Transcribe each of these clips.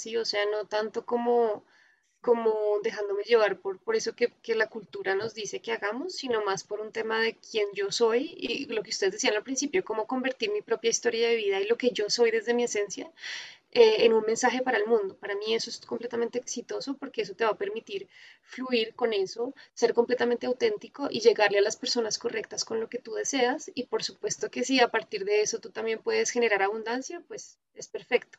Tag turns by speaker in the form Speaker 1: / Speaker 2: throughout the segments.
Speaker 1: ¿sí? O sea, no tanto como como dejándome llevar por, por eso que, que, la cultura nos dice que hagamos, sino más por un tema de quién yo soy y lo que ustedes decían al principio, cómo convertir mi propia historia de vida y lo que yo soy desde mi esencia eh, en un mensaje para el mundo. Para mí eso es completamente exitoso porque eso te va a permitir fluir con eso, ser completamente auténtico y llegarle a las personas correctas con lo que tú deseas. Y por supuesto que si a partir de eso tú también puedes generar abundancia, pues es perfecto.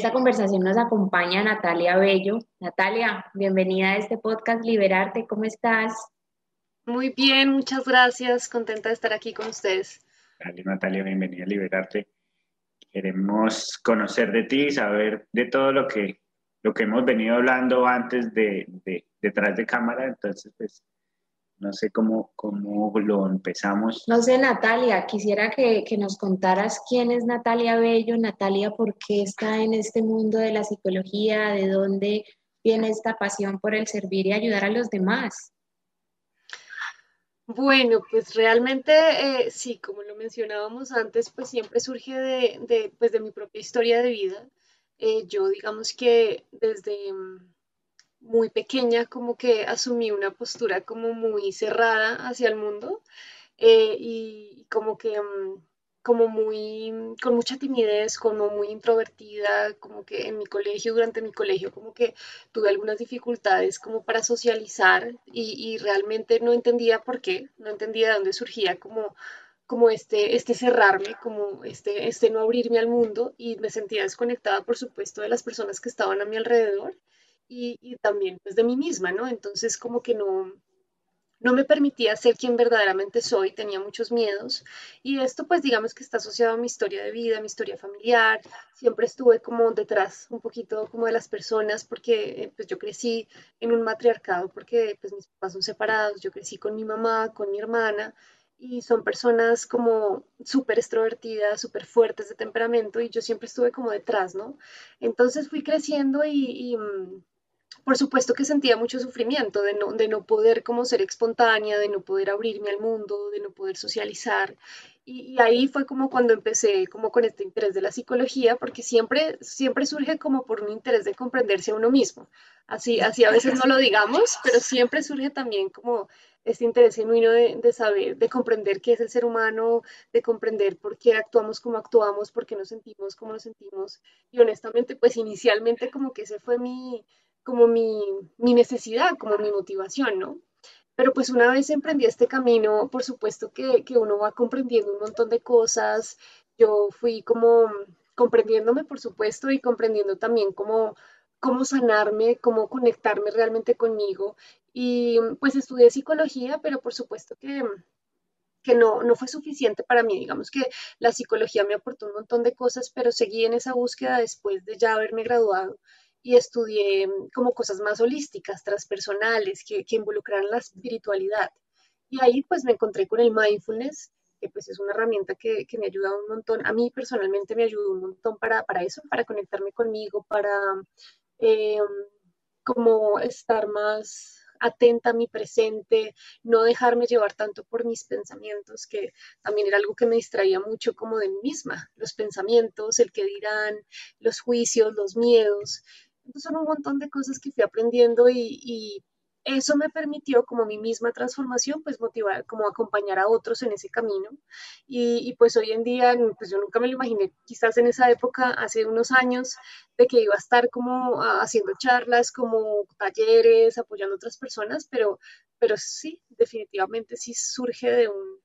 Speaker 2: esta conversación nos acompaña Natalia Bello. Natalia, bienvenida a este podcast Liberarte. ¿Cómo estás?
Speaker 1: Muy bien, muchas gracias. Contenta de estar aquí con ustedes.
Speaker 3: Dale, Natalia, bienvenida a Liberarte. Queremos conocer de ti, saber de todo lo que, lo que hemos venido hablando antes de, de detrás de cámara. Entonces, pues, no sé cómo, cómo lo empezamos.
Speaker 2: No sé, Natalia, quisiera que, que, nos contaras quién es Natalia Bello, Natalia, por qué está en este mundo de la psicología, de dónde viene esta pasión por el servir y ayudar a los demás.
Speaker 1: Bueno, pues realmente eh, sí, como lo mencionábamos antes, pues siempre surge de, de, pues de mi propia historia de vida. Eh, yo digamos que desde muy pequeña como que asumí una postura como muy cerrada hacia el mundo eh, y como que mm, como muy con mucha timidez, como muy introvertida, como que en mi colegio, durante mi colegio, como que tuve algunas dificultades como para socializar y, y realmente no entendía por qué, no entendía de dónde surgía como como este, este cerrarme, como este, este no abrirme al mundo y me sentía desconectada, por supuesto, de las personas que estaban a mi alrededor y, también pues de mí misma, ¿no? Entonces como que no, no me permitía ser quien verdaderamente soy, tenía muchos miedos y esto pues digamos que está asociado a mi historia de vida, mi historia familiar, siempre estuve como detrás un poquito como de las personas porque eh, pues yo crecí en un matriarcado porque pues mis papás son separados, yo crecí con mi mamá, con mi hermana y son personas como súper extrovertidas, súper fuertes de temperamento y yo siempre estuve como detrás, ¿no? Entonces fui creciendo y mm, por supuesto que sentía mucho sufrimiento de no, de no poder como ser espontánea, de no poder abrirme al mundo, de no poder socializar. Y, ahí fue como cuando empecé como con este interés de la psicología, porque siempre, siempre surge como por un interés de comprenderse a uno mismo. Así, así a veces no lo digamos, pero siempre surge también como este interés genuino de, de, saber, de comprender qué es el ser humano, de comprender por qué actuamos como actuamos, por qué nos sentimos como nos sentimos. Y honestamente, pues inicialmente como que ese fue mi, como mi, necesidad, como mi motivación, ¿no? Pero pues una vez emprendí este camino, por supuesto que, uno va comprendiendo un montón de cosas. Yo fui como comprendiéndome, por supuesto, y comprendiendo también cómo, cómo sanarme, cómo conectarme realmente conmigo. Y pues estudié psicología, pero por supuesto que, que no, no fue suficiente para mí. Digamos que la psicología me aportó un montón de cosas, pero seguí en esa búsqueda después de ya haberme graduado y estudié mm, como cosas más holísticas, transpersonales, que, que involucraran la espiritualidad. Y ahí pues me encontré con el mindfulness, que pues es una herramienta que, que me ayuda un montón, a mí personalmente me ayudó un montón para, para eso, para conectarme conmigo, para eh, como estar más atenta a mi presente, no dejarme llevar tanto por mis pensamientos, que también era algo que me distraía mucho como de mí misma, los pensamientos, el que dirán, los juicios, los miedos. Son un montón de cosas que fui aprendiendo y, eso me permitió como mi misma transformación, pues motivar, como acompañar a otros en ese camino. Y, pues hoy en día, pues yo nunca me lo imaginé, quizás en esa época, hace unos años, de que iba a estar como haciendo charlas, como talleres, apoyando a otras personas, pero, pero sí, definitivamente sí surge de un,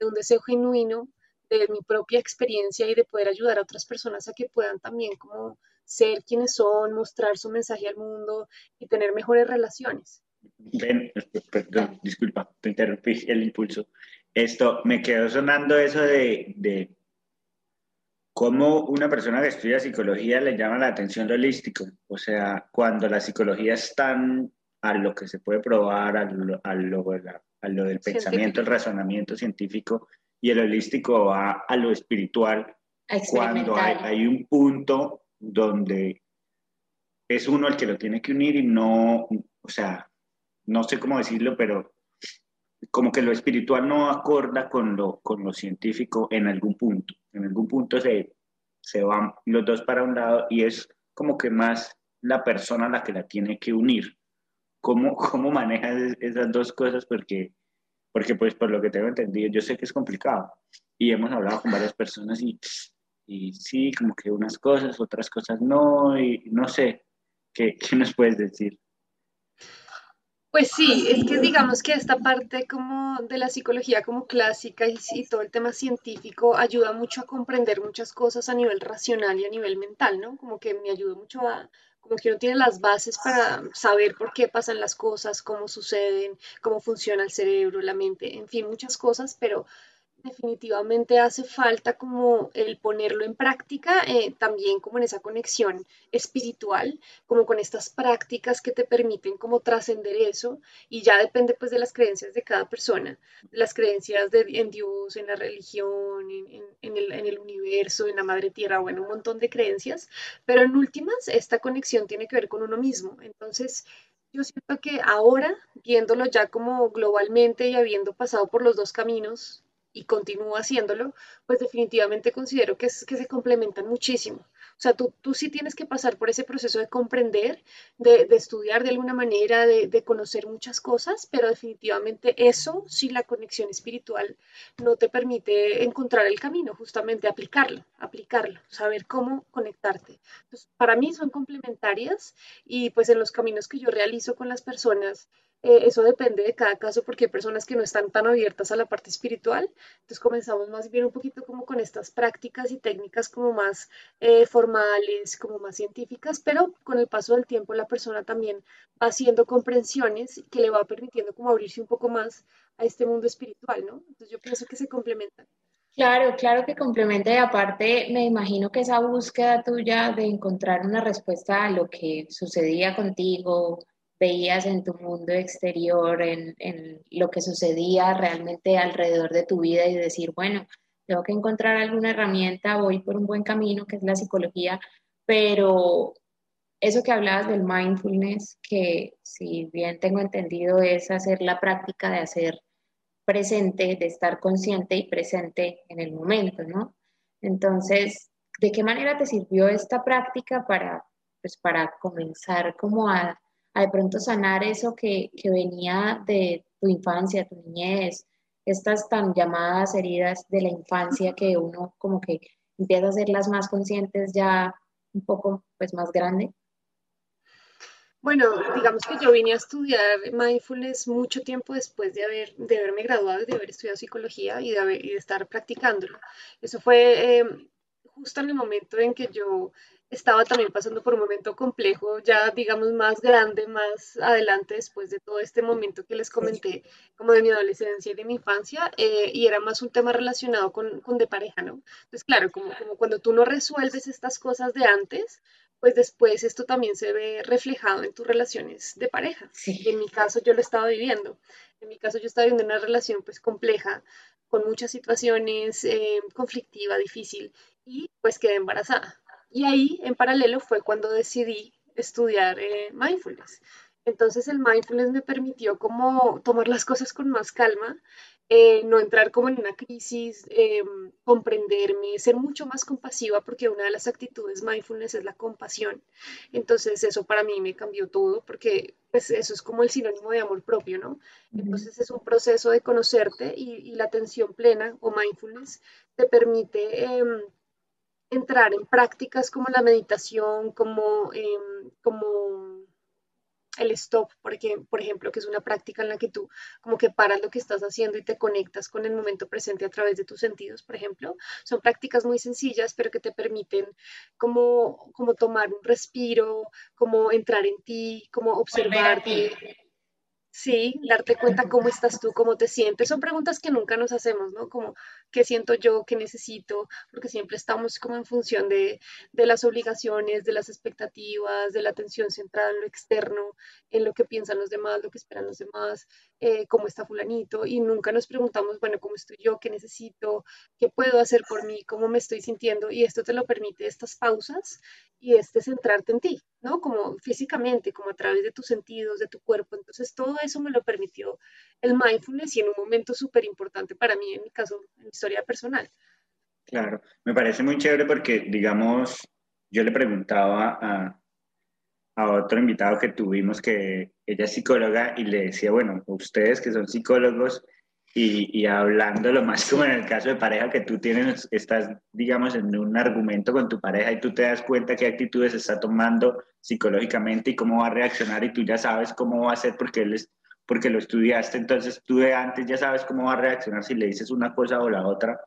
Speaker 1: de un deseo genuino de mi propia experiencia y de poder ayudar a otras personas a que puedan también como ser quienes son, mostrar su mensaje al mundo y tener mejores relaciones.
Speaker 3: Ven, perdón, disculpa, te interrumpí el impulso. Esto, me quedó sonando eso de, de cómo una persona que estudia psicología le llama la atención lo holístico. O sea, cuando la psicología es tan a lo que se puede probar, a lo, a lo, del pensamiento, el razonamiento científico, y el holístico va a lo espiritual, cuando hay, hay, un punto donde es uno el que lo tiene que unir y no, o sea, no sé cómo decirlo, pero como que lo espiritual no acorda con lo, con lo científico en algún punto. En algún punto se, se van los dos para un lado y es como que más la persona la que la tiene que unir. ¿Cómo, cómo manejas esas dos cosas? Porque, porque, pues, por lo que tengo entendido, yo sé que es complicado y hemos hablado con varias personas y, y sí, como que unas cosas, otras cosas no, y no sé, ¿qué, qué nos puedes decir?
Speaker 1: Pues sí, es que digamos que esta parte como de la psicología como clásica y, todo el tema científico ayuda mucho a comprender muchas cosas a nivel racional y a nivel mental, ¿no? Como que me ayuda mucho a, como que uno tiene las bases para saber por qué pasan las cosas, cómo suceden, cómo funciona el cerebro, la mente, en fin, muchas cosas, pero definitivamente hace falta como el ponerlo en práctica, eh, también como en esa conexión espiritual, como con estas prácticas que te permiten como trascender eso y ya depende pues de las creencias de cada persona, las creencias de, en Dios, en la religión, en, el, en el universo, en la madre tierra, bueno, un montón de creencias, pero en últimas esta conexión tiene que ver con uno mismo, entonces... Yo siento que ahora, viéndolo ya como globalmente y habiendo pasado por los dos caminos, y continúo haciéndolo, pues definitivamente considero que, es, que se complementan muchísimo. O sea, tú, tú sí tienes que pasar por ese proceso de comprender, de, estudiar de alguna manera, de, de, conocer muchas cosas, pero definitivamente eso, si la conexión espiritual no te permite encontrar el camino, justamente aplicarlo, aplicarlo, saber cómo conectarte. Entonces, para mí son complementarias y pues en los caminos que yo realizo con las personas, eh, eso depende de cada caso porque hay personas que no están tan abiertas a la parte espiritual. Entonces comenzamos más bien un poquito como con estas prácticas y técnicas como más eh, formales, como más científicas, pero con el paso del tiempo la persona también va haciendo comprensiones que le va permitiendo como abrirse un poco más a este mundo espiritual, ¿no? Entonces yo pienso que se complementan.
Speaker 2: Claro, claro que complementa y aparte me imagino que esa búsqueda tuya de encontrar una respuesta a lo que sucedía contigo, veías en tu mundo exterior, en, en, lo que sucedía realmente alrededor de tu vida y decir, bueno, tengo que encontrar alguna herramienta, voy por un buen camino, que es la psicología, pero eso que hablabas del mindfulness, que si bien tengo entendido es hacer la práctica de hacer presente, de estar consciente y presente en el momento, ¿no? Entonces, ¿de qué manera te sirvió esta práctica para, pues, para comenzar como a a de pronto sanar eso que, que venía de tu infancia, tu niñez, estas tan llamadas heridas de la infancia que uno como que empieza a las más conscientes ya un poco pues más grande?
Speaker 1: Bueno, digamos que yo vine a estudiar mindfulness mucho tiempo después de, haber, de haberme graduado, de haber estudiado psicología y de, haber, y de estar practicándolo. Eso fue eh, justo en el momento en que yo estaba también pasando por un momento complejo, ya digamos más grande, más adelante después de todo este momento que les comenté, como de mi adolescencia y de mi infancia, eh, y era más un tema relacionado con, con, de pareja, ¿no? Entonces, claro, como, como cuando tú no resuelves estas cosas de antes, pues después esto también se ve reflejado en tus relaciones de pareja. Sí. Y en mi caso yo lo estaba viviendo. En mi caso yo estaba viviendo una relación pues compleja, con muchas situaciones, eh, conflictiva, difícil, y pues quedé embarazada. Y ahí, en paralelo, fue cuando decidí estudiar eh, mindfulness. Entonces el mindfulness me permitió como tomar las cosas con más calma, eh, no entrar como en una crisis, eh, comprenderme, ser mucho más compasiva, porque una de las actitudes mindfulness es la compasión. Entonces eso para mí me cambió todo, porque pues eso es como el sinónimo de amor propio, ¿no? Entonces es un proceso de conocerte y, y la atención plena o mindfulness te permite em, entrar en prácticas como la meditación, como, em, como el stop, porque, por ejemplo, que es una práctica en la que tú como que paras lo que estás haciendo y te conectas con el momento presente a través de tus sentidos, por ejemplo. Son prácticas muy sencillas, pero que te permiten como, como tomar un respiro, como entrar en ti, como observarte. Sí, darte cuenta cómo estás tú, cómo te sientes. Son preguntas que nunca nos hacemos, ¿no? Como, ¿qué siento yo? ¿Qué necesito? Porque siempre estamos como en función de, de las obligaciones, de las expectativas, de la atención centrada en lo externo, en lo que piensan los demás, lo que esperan los demás, eh, cómo está fulanito. Y nunca nos preguntamos, bueno, ¿cómo estoy yo? ¿Qué necesito? ¿Qué puedo hacer por mí? ¿Cómo me estoy sintiendo? Y esto te lo permite estas pausas y este centrarte en ti, ¿no? Como físicamente, como a través de tus sentidos, de tu cuerpo. Entonces, todo eso me lo permitió el mindfulness y en un momento súper importante para mí, en mi caso, en mi historia personal.
Speaker 3: Claro, me parece muy chévere porque, digamos, yo le preguntaba a, a otro invitado que tuvimos que ella es psicóloga y le decía, bueno, ustedes que son psicólogos, y, y, hablando lo más como en el caso de pareja que tú tienes, estás, digamos, en un argumento con tu pareja y tú te das cuenta qué actitudes está tomando psicológicamente y cómo va a reaccionar y tú ya sabes cómo va a ser porque él es, porque lo estudiaste, entonces tú de antes ya sabes cómo va a reaccionar si le dices una cosa o la otra.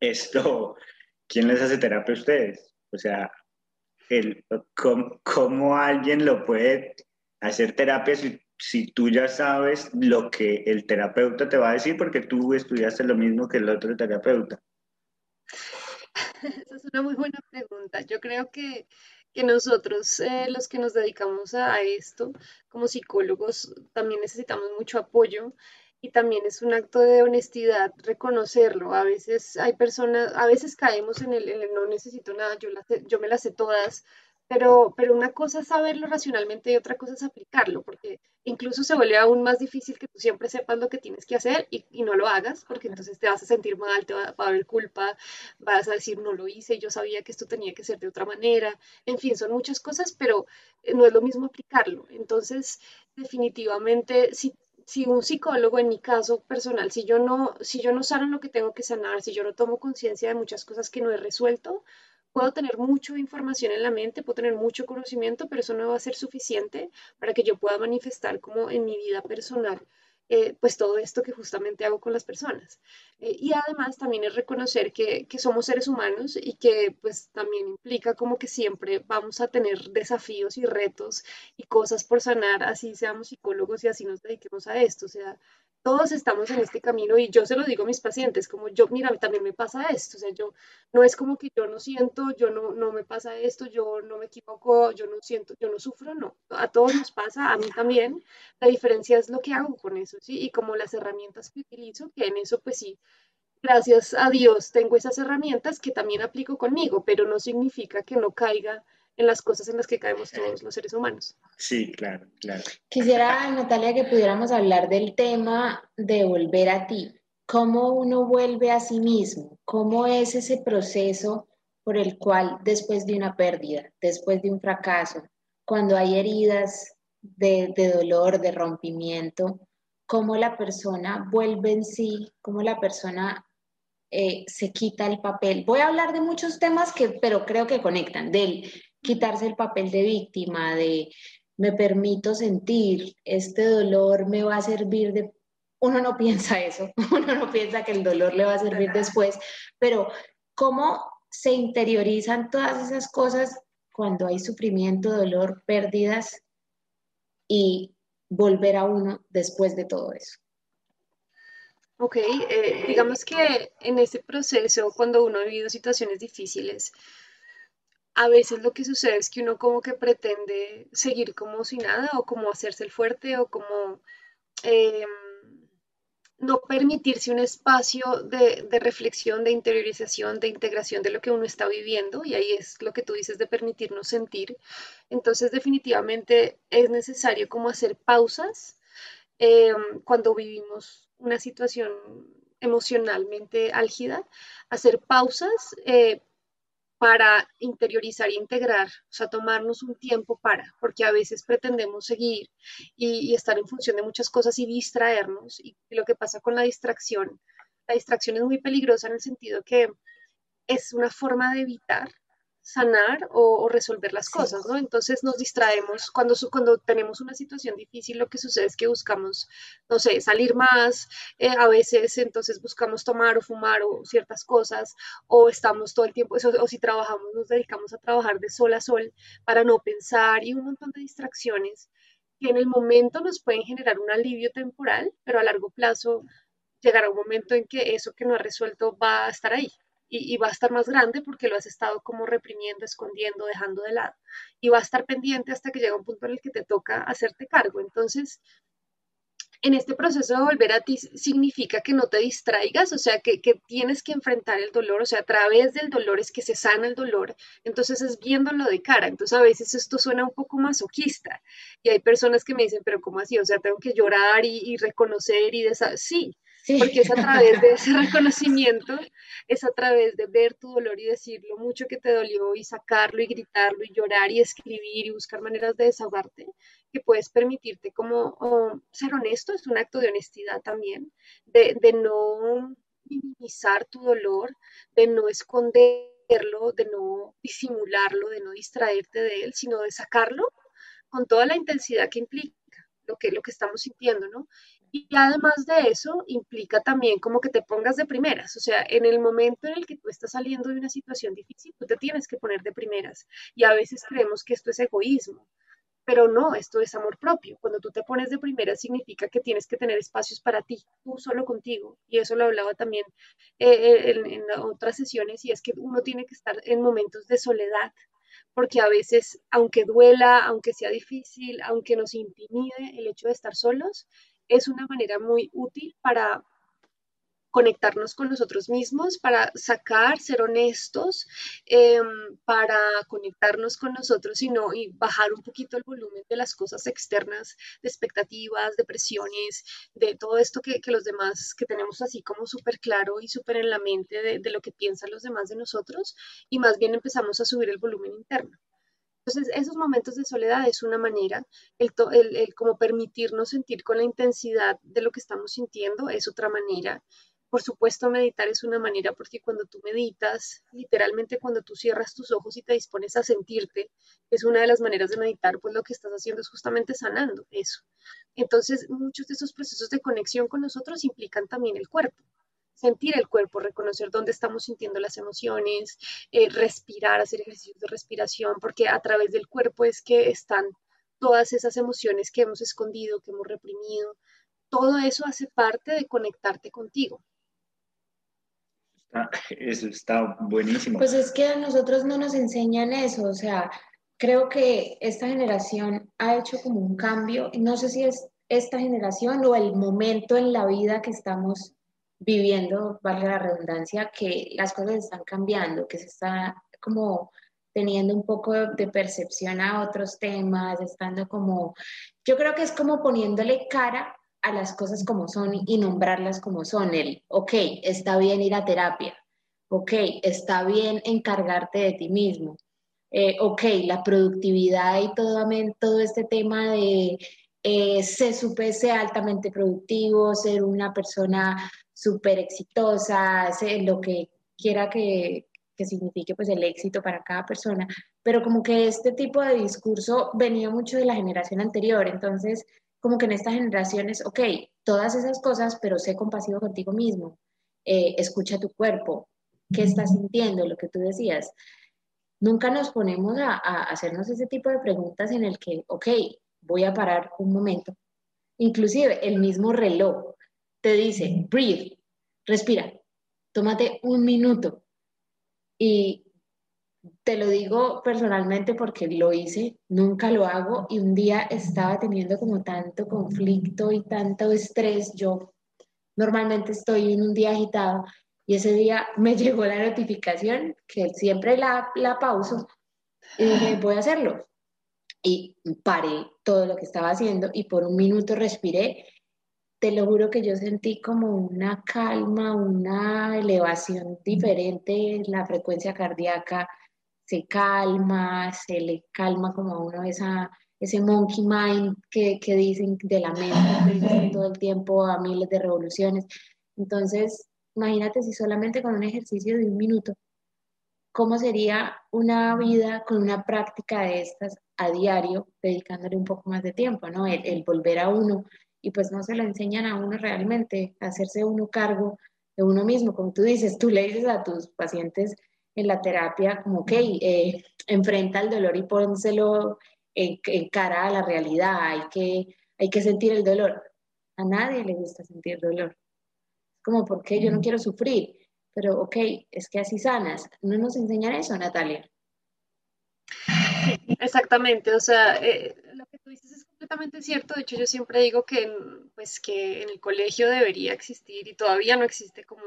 Speaker 3: Esto, ¿quién les hace terapia a ustedes? O sea, el, ¿cómo, ¿cómo alguien lo puede hacer terapia si tú ya sabes lo que el terapeuta te va a decir porque tú estudiaste lo mismo que el otro terapeuta?
Speaker 1: Esa es una muy buena pregunta. Yo creo que, nosotros, eh, los que nos dedicamos a esto, como psicólogos, también necesitamos mucho apoyo y también es un acto de honestidad reconocerlo. A veces hay personas, a veces caemos en el, no necesito nada, yo, yo me las sé todas, pero, pero una cosa es saberlo racionalmente y otra cosa es aplicarlo, porque incluso se vuelve aún más difícil que tú siempre sepas lo que tienes que hacer y, y no lo hagas, porque entonces te vas a sentir mal, te va, va, a haber culpa, vas a decir no lo hice, yo sabía que esto tenía que ser de otra manera, en fin, son muchas cosas, pero eh, no es lo mismo aplicarlo. Entonces, definitivamente, si si un psicólogo, en mi caso personal, si yo no, si yo no sano lo que tengo que sanar, si yo no tomo conciencia de muchas cosas que no he resuelto, puedo tener mucha información en la mente, puedo tener mucho conocimiento, pero eso no va a ser suficiente para que yo pueda manifestar como en mi vida personal. Eh, pues todo esto que justamente hago con las personas. Eh, y además también es reconocer que, que, somos seres humanos y que pues también implica como que siempre vamos a tener desafíos y retos y cosas por sanar, así seamos psicólogos y así nos dediquemos a esto. O sea, todos estamos en este camino y yo se lo digo a mis pacientes, como yo, mira, también me pasa esto, o sea, yo no es como que yo no siento, yo no, no me pasa esto, yo no me equivoco, yo no siento, yo no sufro, no, a todos nos pasa, a mí también, la diferencia es lo que hago con eso, ¿sí? Y como las herramientas que utilizo, que en eso pues sí, gracias a Dios tengo esas herramientas que también aplico conmigo, pero no significa que no caiga en las cosas en las que caemos todos los seres humanos.
Speaker 3: Sí, claro, claro.
Speaker 2: Quisiera, Natalia, que pudiéramos hablar del tema de volver a ti. ¿Cómo uno vuelve a sí mismo? ¿Cómo es ese proceso por el cual después de una pérdida, después de un fracaso, cuando hay heridas de, de dolor, de rompimiento, cómo la persona vuelve en sí, cómo la persona eh, se quita el papel. Voy a hablar de muchos temas que, pero creo que conectan, del quitarse el papel de víctima, de me permito sentir, este dolor me va a servir de... Uno no piensa eso, uno no piensa que el dolor le va a servir después, pero ¿cómo se interiorizan todas esas cosas cuando hay sufrimiento, dolor, pérdidas y volver a uno después de todo eso?
Speaker 1: Ok, eh, digamos que en ese proceso, cuando uno ha vivido situaciones difíciles, a veces lo que sucede es que uno como que pretende seguir como si nada o como hacerse el fuerte o como eh, no permitirse un espacio de, reflexión, de interiorización, de integración de lo que uno está viviendo y ahí es lo que tú dices de permitirnos sentir. Entonces definitivamente es necesario como hacer pausas eh, cuando vivimos una situación emocionalmente álgida, hacer pausas eh, para interiorizar e integrar, o sea, tomarnos un tiempo para, porque a veces pretendemos seguir y, estar en función de muchas cosas y distraernos. Y lo que pasa con la distracción, la distracción es muy peligrosa en el sentido que es una forma de evitar sanar o, resolver las cosas, ¿no? Entonces nos distraemos cuando, cuando tenemos una situación difícil, lo que sucede es que buscamos, no sé, salir más, eh, a veces entonces buscamos tomar o fumar o ciertas cosas, o estamos todo el tiempo, o si trabajamos, nos dedicamos a trabajar de sol a sol para no pensar y un montón de distracciones que en el momento nos pueden generar un alivio temporal, pero a largo plazo llegará un momento en que eso que no ha resuelto va a estar ahí y, va a estar más grande porque lo has estado como reprimiendo, escondiendo, dejando de lado. Y va a estar pendiente hasta que llega un punto en el que te toca hacerte cargo. Entonces, en este proceso de volver a ti significa que no te distraigas, o sea, que, que, tienes que enfrentar el dolor, o sea, a través del dolor es que se sana el dolor, entonces es viéndolo de cara, entonces a veces esto suena un poco masoquista. Y hay personas que me dicen, pero ¿cómo así? O sea, tengo que llorar y, y reconocer y de porque es a través de ese reconocimiento, es a través de ver tu dolor y decir lo mucho que te dolió y sacarlo y gritarlo y llorar y escribir y buscar maneras de desahogarte, que puedes permitirte como oh, ser honesto, es un acto de honestidad también, de, de no minimizar tu dolor, de no esconderlo, de no disimularlo, de no distraerte de él, sino de sacarlo con toda la intensidad que implica lo que, lo que estamos sintiendo, ¿no? Y además de eso, implica también como que te pongas de primeras, o sea, en el momento en el que tú estás saliendo de una situación difícil, tú te tienes que poner de primeras. Y a veces creemos que esto es egoísmo, pero no, esto es amor propio. Cuando tú te pones de primeras significa que tienes que tener espacios para ti, tú solo contigo. Y eso lo hablaba también eh, eh, en, en otras sesiones, y es que uno tiene que estar en momentos de soledad, porque a veces, aunque duela, aunque sea difícil, aunque nos intimide el hecho de estar solos, es una manera muy útil para conectarnos con nosotros mismos, para sacar, ser honestos, em, para conectarnos con nosotros y, no, y bajar un poquito el volumen de las cosas externas, de expectativas, de presiones, de todo esto que, los demás, que tenemos así como súper claro y súper en la mente de, de lo que piensan los demás de nosotros, y más bien empezamos a subir el volumen interno. Entonces, esos momentos de soledad es una manera, el, el, como permitirnos sentir con la intensidad de lo que estamos sintiendo es otra manera. Por supuesto, meditar es una manera porque cuando tú meditas, literalmente cuando tú cierras tus ojos y te dispones a sentirte, es una de las maneras de meditar, pues lo que estás haciendo es justamente sanando eso. Entonces, muchos de esos procesos de conexión con nosotros implican también el cuerpo sentir el cuerpo, reconocer dónde estamos sintiendo las emociones, eh, respirar, hacer ejercicios de respiración, porque a través del cuerpo es que están todas esas emociones que hemos escondido, que hemos reprimido. Todo eso hace parte de conectarte contigo.
Speaker 3: eso está buenísimo.
Speaker 2: Pues es que a nosotros no nos enseñan eso, o sea, creo que esta generación ha hecho como un cambio, no sé si es esta generación o el momento en la vida que estamos viviendo, valga la redundancia, que las cosas están cambiando, que se está como teniendo un poco de percepción a otros temas, estando como, yo creo que es como poniéndole cara a las cosas como son y nombrarlas como son. El, ok, está bien ir a terapia, ok, está bien encargarte de ti mismo, eh, ok, la productividad y todo, todo este tema de eh, ser, ser altamente productivo, ser una persona súper exitosa, lo que quiera que, que signifique pues el éxito para cada persona, pero como que este tipo de discurso venía mucho de la generación anterior, entonces como que en estas generaciones, ok, todas esas cosas, pero sé compasivo contigo mismo, eh, escucha tu cuerpo, qué estás sintiendo, lo que tú decías. Nunca nos ponemos a, a hacernos ese tipo de preguntas en el que, ok, voy a parar un momento. Inclusive el mismo reloj te dice, breathe, respira, tómate un minuto. Y te lo digo personalmente porque lo hice, nunca lo hago y un día estaba teniendo como tanto conflicto y tanto estrés. Yo normalmente estoy en un día agitado y ese día me llegó la notificación que siempre la, la pauso y dije, voy a hacerlo. Y paré todo lo que estaba haciendo y por un minuto respiré te lo juro que yo sentí como una calma, una elevación diferente, la frecuencia cardíaca se calma, se le calma como a uno esa, ese monkey mind que, que dicen de la mente todo el tiempo a miles de revoluciones. Entonces, imagínate si solamente con un ejercicio de un minuto, ¿cómo sería una vida con una práctica de estas a diario, dedicándole un poco más de tiempo, ¿no? El, el volver a uno y pues no se lo enseñan a uno realmente, a hacerse uno cargo de uno mismo. Como tú dices, tú le dices a tus pacientes en la terapia como, ok, eh, enfrenta el dolor y pónselo en, cara a la realidad, hay que, hay que sentir el dolor. A nadie le gusta sentir dolor. Como, ¿por qué yo no quiero sufrir? Pero, ok, es que así sanas. No nos enseñan eso, Natalia.
Speaker 1: Exactamente, o sea, eh, lo que tú dices es completamente cierto. De hecho, yo siempre digo que, pues, que en el colegio debería existir y todavía no existe como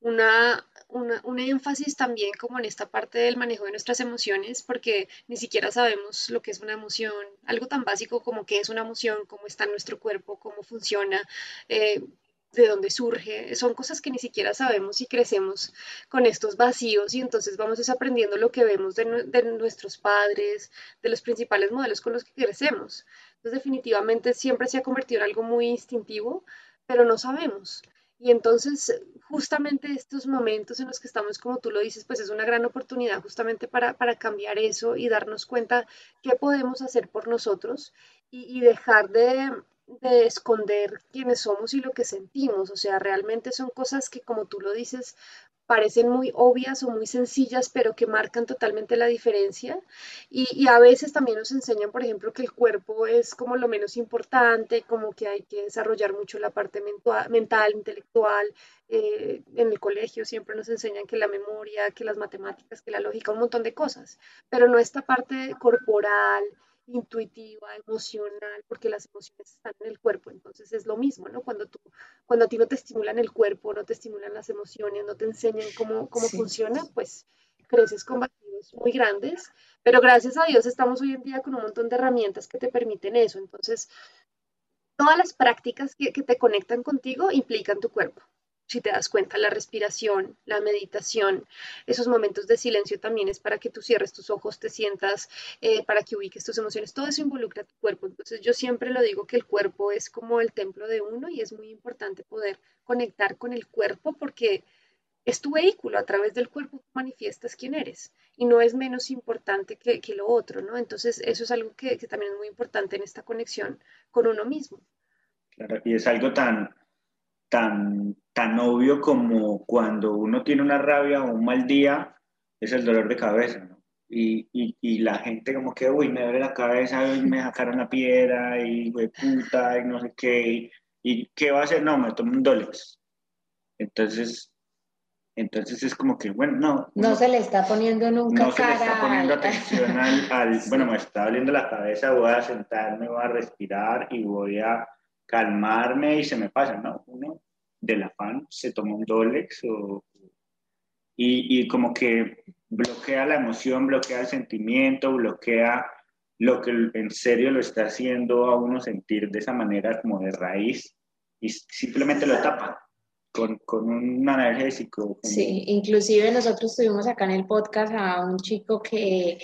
Speaker 1: una, un énfasis también como en esta parte del manejo de nuestras emociones, porque ni siquiera sabemos lo que es una emoción, algo tan básico como qué es una emoción, cómo está en nuestro cuerpo, cómo funciona, eh, de dónde surge, son cosas que ni siquiera sabemos y crecemos con estos vacíos y entonces vamos desaprendiendo lo que vemos de, de, nuestros padres, de los principales modelos con los que crecemos. Entonces definitivamente siempre se ha convertido en algo muy instintivo, pero no sabemos. Y entonces, justamente estos momentos en los que estamos, como tú lo dices, pues es una gran oportunidad justamente para, para cambiar eso y darnos cuenta qué podemos hacer por nosotros y, dejar de, de esconder quiénes somos y lo que sentimos. O sea, realmente son cosas que, como tú lo dices, parecen muy obvias o muy sencillas, pero que marcan totalmente la diferencia. Y, a veces también nos enseñan, por ejemplo, que el cuerpo es como lo menos importante, como que hay que desarrollar mucho la parte mental, intelectual. Eh, en el colegio siempre nos enseñan que la memoria, que las matemáticas, que la lógica, un montón de cosas, pero no esta parte corporal, intuitiva, emocional, porque las emociones están en el cuerpo, entonces es lo mismo, ¿no? Cuando, tú, cuando a ti no te estimulan el cuerpo, no te estimulan las emociones, no te enseñan cómo, cómo funciona, pues creces con vacíos muy grandes, pero gracias a Dios estamos hoy en día con un montón de herramientas que te permiten eso, entonces todas las prácticas que, que te conectan contigo implican tu cuerpo si te das cuenta, la respiración, la meditación, esos momentos de silencio también es para que tú cierres tus ojos, te sientas, eh, para que ubiques tus emociones, todo eso involucra tu cuerpo. Entonces yo siempre lo digo que el cuerpo es como el templo de uno y es muy importante poder conectar con el cuerpo porque es tu vehículo, a través del cuerpo manifiestas quién eres y no es menos importante que, lo otro, ¿no? Entonces eso es algo que, que también es muy importante en esta conexión con uno mismo.
Speaker 3: Claro, y es algo tan, tan, tan obvio como cuando uno tiene una rabia o un mal día, es el dolor de cabeza, ¿no? Y, y, y, la gente como que, uy, me duele la cabeza, y me sacaron la piedra, y güey, puta, y no sé qué, y, ¿qué va a hacer? No, me tomo un Dolex. Entonces, entonces es como que, bueno, no.
Speaker 2: No, se le está poniendo nunca
Speaker 3: no se le está poniendo atención al, al, bueno, me está doliendo la cabeza, voy a sentarme, voy a respirar y voy a calmarme y se me pasa, ¿no? Uno del afán se toma un Dolex o, y, y, como que bloquea la emoción, bloquea el sentimiento, bloquea lo que en serio lo está haciendo a uno sentir de esa manera como de raíz y simplemente lo tapa con, con un analgésico.
Speaker 2: Sí, inclusive nosotros tuvimos acá en el podcast a un chico que,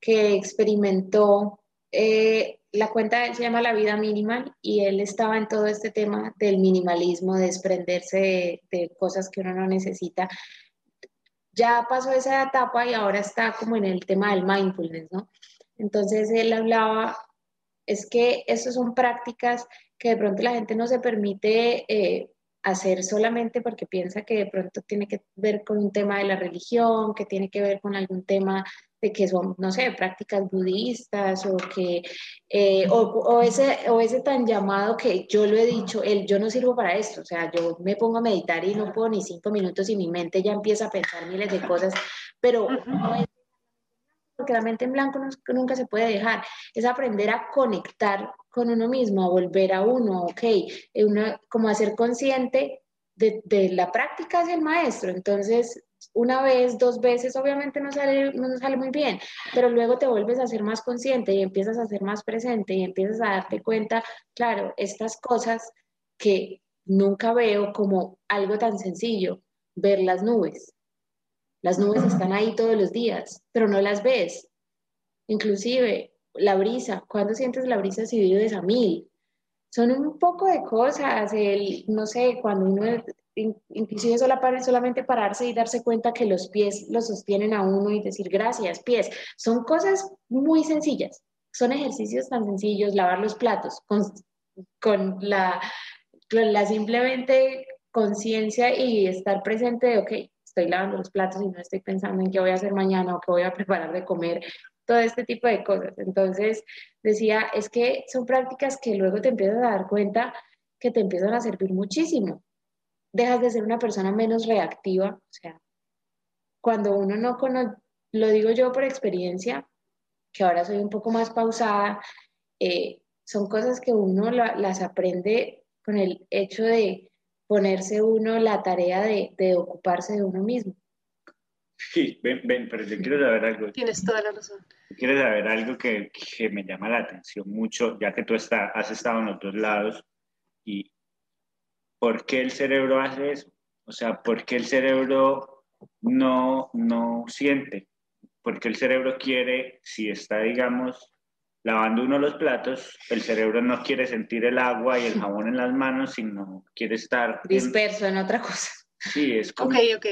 Speaker 2: que experimentó eh, la cuenta se llama La Vida Minimal y él estaba en todo este tema del minimalismo, de desprenderse de, cosas que uno no necesita. Ya pasó esa etapa y ahora está como en el tema del mindfulness, ¿no? Entonces él hablaba, es que estas son prácticas que de pronto la gente no se permite eh, hacer solamente porque piensa que de pronto tiene que ver con un tema de la religión, que tiene que ver con algún tema de que son, no sé, prácticas budistas o que, eh, o, ese, o ese tan llamado que yo lo he dicho, el yo no sirvo para esto, o sea, yo me pongo a meditar y no puedo ni cinco minutos y mi mente ya empieza a pensar miles de cosas, pero no es porque la mente en blanco nunca se puede dejar, es aprender a conectar con uno mismo, a volver a uno, ok, uno, como a ser consciente de, de la práctica hacia el maestro, entonces una vez, dos veces, obviamente no sale, no sale muy bien, pero luego te vuelves a ser más consciente y empiezas a ser más presente y empiezas a darte cuenta, claro, estas cosas que nunca veo como algo tan sencillo, ver las nubes. Las nubes están ahí todos los días, pero no las ves. Inclusive la brisa, ¿cuándo sientes la brisa si vives a mil? Son un poco de cosas, el, no sé, cuando uno inclusive solamente pararse y darse cuenta que los pies lo sostienen a uno y decir gracias, pies. Son cosas muy sencillas, son ejercicios tan sencillos, lavar los platos con, con la, la simplemente conciencia y estar presente de, ok, estoy lavando los platos y no estoy pensando en qué voy a hacer mañana o qué voy a preparar de comer. todo este tipo de cosas. Entonces decía, es que son prácticas que luego te empiezas a dar cuenta que te empiezan a servir muchísimo. Dejas de ser una persona menos reactiva, o sea, cuando uno no conoce, lo digo yo por experiencia, que ahora soy un poco más pausada, eh, son cosas que uno las aprende con el hecho de ponerse uno la tarea de, de ocuparse de uno mismo.
Speaker 3: Sí, ven, ven, pero yo quiero saber algo.
Speaker 1: Tienes toda la razón.
Speaker 3: Quiero saber algo que, que, me llama la atención mucho, ya que tú está, has estado en otros lados. ¿Y por qué el cerebro hace eso? O sea, ¿por qué el cerebro no, no siente? Porque el cerebro quiere, si está, digamos, lavando uno los platos, el cerebro no quiere sentir el agua y el jabón en las manos, sino quiere estar...
Speaker 2: Disperso en, otra cosa.
Speaker 3: Sí, es
Speaker 1: como... Ok, ok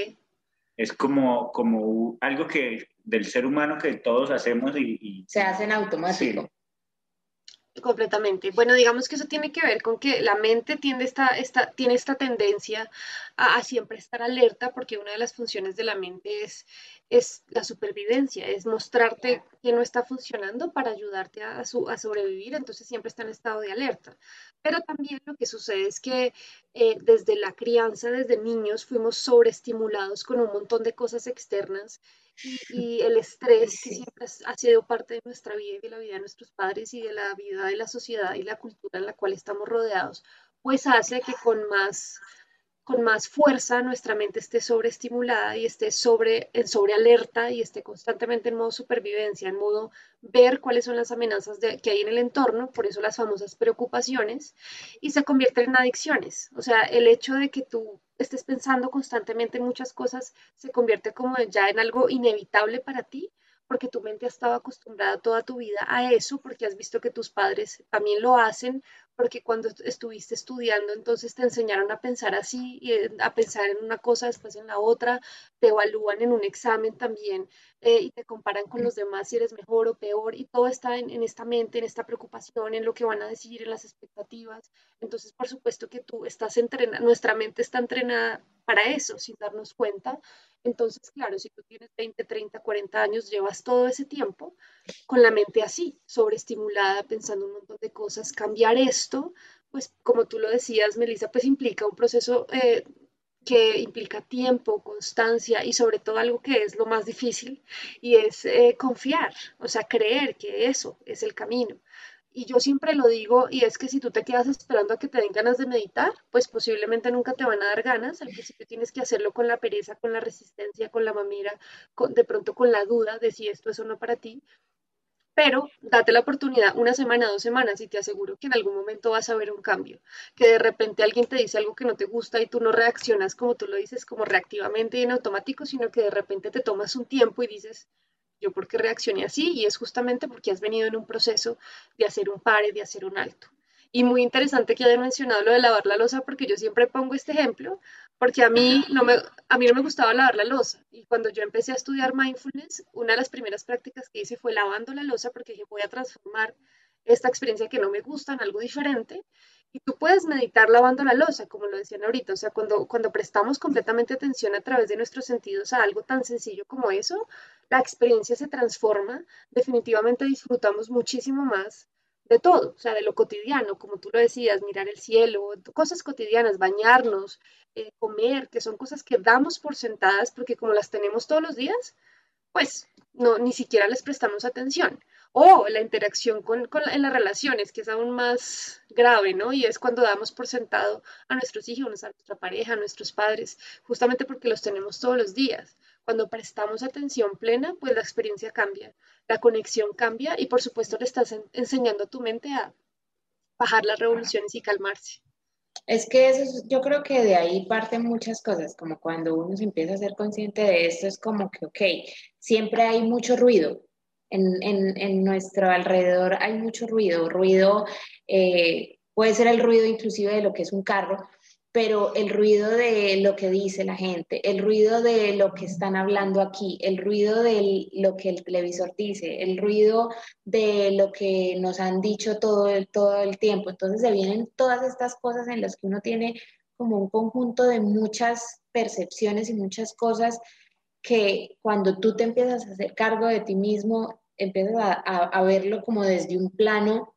Speaker 3: es como, como algo que del ser humano que todos hacemos y...
Speaker 2: Se hace en automático.
Speaker 1: Completamente. Bueno, digamos que eso tiene que ver con que la mente tiene esta, esta, tiene esta tendencia a, siempre estar alerta porque una de las funciones de la mente es, es la supervivencia, es mostrarte que no está funcionando para ayudarte a, a, sobrevivir, entonces siempre está en estado de alerta. Pero también lo que sucede es que eh, desde la crianza, desde niños, fuimos sobreestimulados con un montón de cosas externas y, el estrés que siempre ha sido parte de nuestra vida y de la vida de nuestros padres y de la vida de la sociedad y la cultura en la cual estamos rodeados, pues hace que con más con más fuerza nuestra mente esté sobreestimulada y esté sobre, en sobrealerta y esté constantemente en modo supervivencia, en modo ver cuáles son las amenazas que hay en el entorno, por eso las famosas preocupaciones, y se convierten en adicciones. O sea, el hecho de que tú estés pensando constantemente en muchas cosas se convierte como ya en algo inevitable para ti porque tu mente ha estado acostumbrada toda tu vida a eso, porque has visto que tus padres también lo hacen, porque cuando estuviste estudiando entonces te enseñaron a pensar así, y eh, a pensar en una cosa, después en la otra, te evalúan en un examen también eh, y te comparan con los demás si eres mejor o peor, y todo está en, en, esta mente, en esta preocupación, en lo que van a decir, en las expectativas. Entonces, por supuesto que tú estás entrenada, nuestra mente está entrenada para eso, sin darnos cuenta. Entonces, claro, si tú tienes 20, 30, 40 años, llevas todo ese tiempo con la mente así, sobreestimulada, pensando un montón de cosas. Cambiar pues como tú lo decías, Melissa, pues implica un proceso eh, que implica tiempo, constancia y sobre todo algo que es lo más difícil y es eh, confiar, o sea, creer que eso es el camino. Y yo siempre lo digo, y es que si tú te quedas esperando a que te den ganas de meditar, pues posiblemente nunca te van a dar ganas. Al principio tienes que hacerlo con la pereza, con la resistencia, con la mamira, con, de pronto con la duda de si esto es o no para ti. Pero date la oportunidad, una semana, dos semanas, y te aseguro que en algún momento vas a ver un cambio. Que de repente alguien te dice algo que no te gusta y tú no reaccionas como tú lo dices, como reactivamente y en automático, sino que de repente te tomas un tiempo y dices, yo por qué reaccioné así y es justamente porque has venido en un proceso de hacer un pare, de hacer un alto. Y muy interesante que haya mencionado lo de lavar la losa porque yo siempre pongo este ejemplo porque a mí no me, a mí no me gustaba lavar la losa. Y cuando yo empecé a estudiar mindfulness, una de las primeras prácticas que hice fue lavando la losa porque dije voy a transformar esta experiencia que no me gusta en algo diferente y tú puedes meditar lavando la losa, como lo decían ahorita, o sea, cuando, cuando prestamos completamente atención a través de nuestros sentidos a algo tan sencillo como eso, la experiencia se transforma, definitivamente disfrutamos muchísimo más de todo, o sea, de lo cotidiano, como tú lo decías, mirar el cielo, cosas cotidianas, bañarnos, eh, comer, que son cosas que damos por sentadas porque como las tenemos todos los días, pues no, ni siquiera les prestamos atención o la interacción con, en las relaciones, que es aún más grave, ¿no? Y es cuando damos por sentado a nuestros hijos, a nuestra pareja, a nuestros padres, justamente porque los tenemos todos los días. Cuando prestamos atención plena, pues la experiencia cambia, la conexión cambia y por supuesto le estás enseñando a tu mente a bajar las revoluciones y calmarse.
Speaker 2: Es que eso, yo creo que de ahí parten muchas cosas, como cuando uno se empieza a ser consciente de esto, es como que, ok, siempre hay mucho ruido, en, nuestro alrededor hay mucho ruido, ruido, eh, puede ser el ruido inclusive de lo que es un carro, pero el ruido de lo que dice la gente, el ruido de lo que están hablando aquí, el ruido de lo que el televisor dice, el ruido de lo que nos han dicho todo el, todo el tiempo. Entonces se vienen todas estas cosas en las que uno tiene como un conjunto de muchas percepciones y muchas cosas que cuando tú te empiezas a hacer cargo de ti mismo, empiezas a, verlo como desde un plano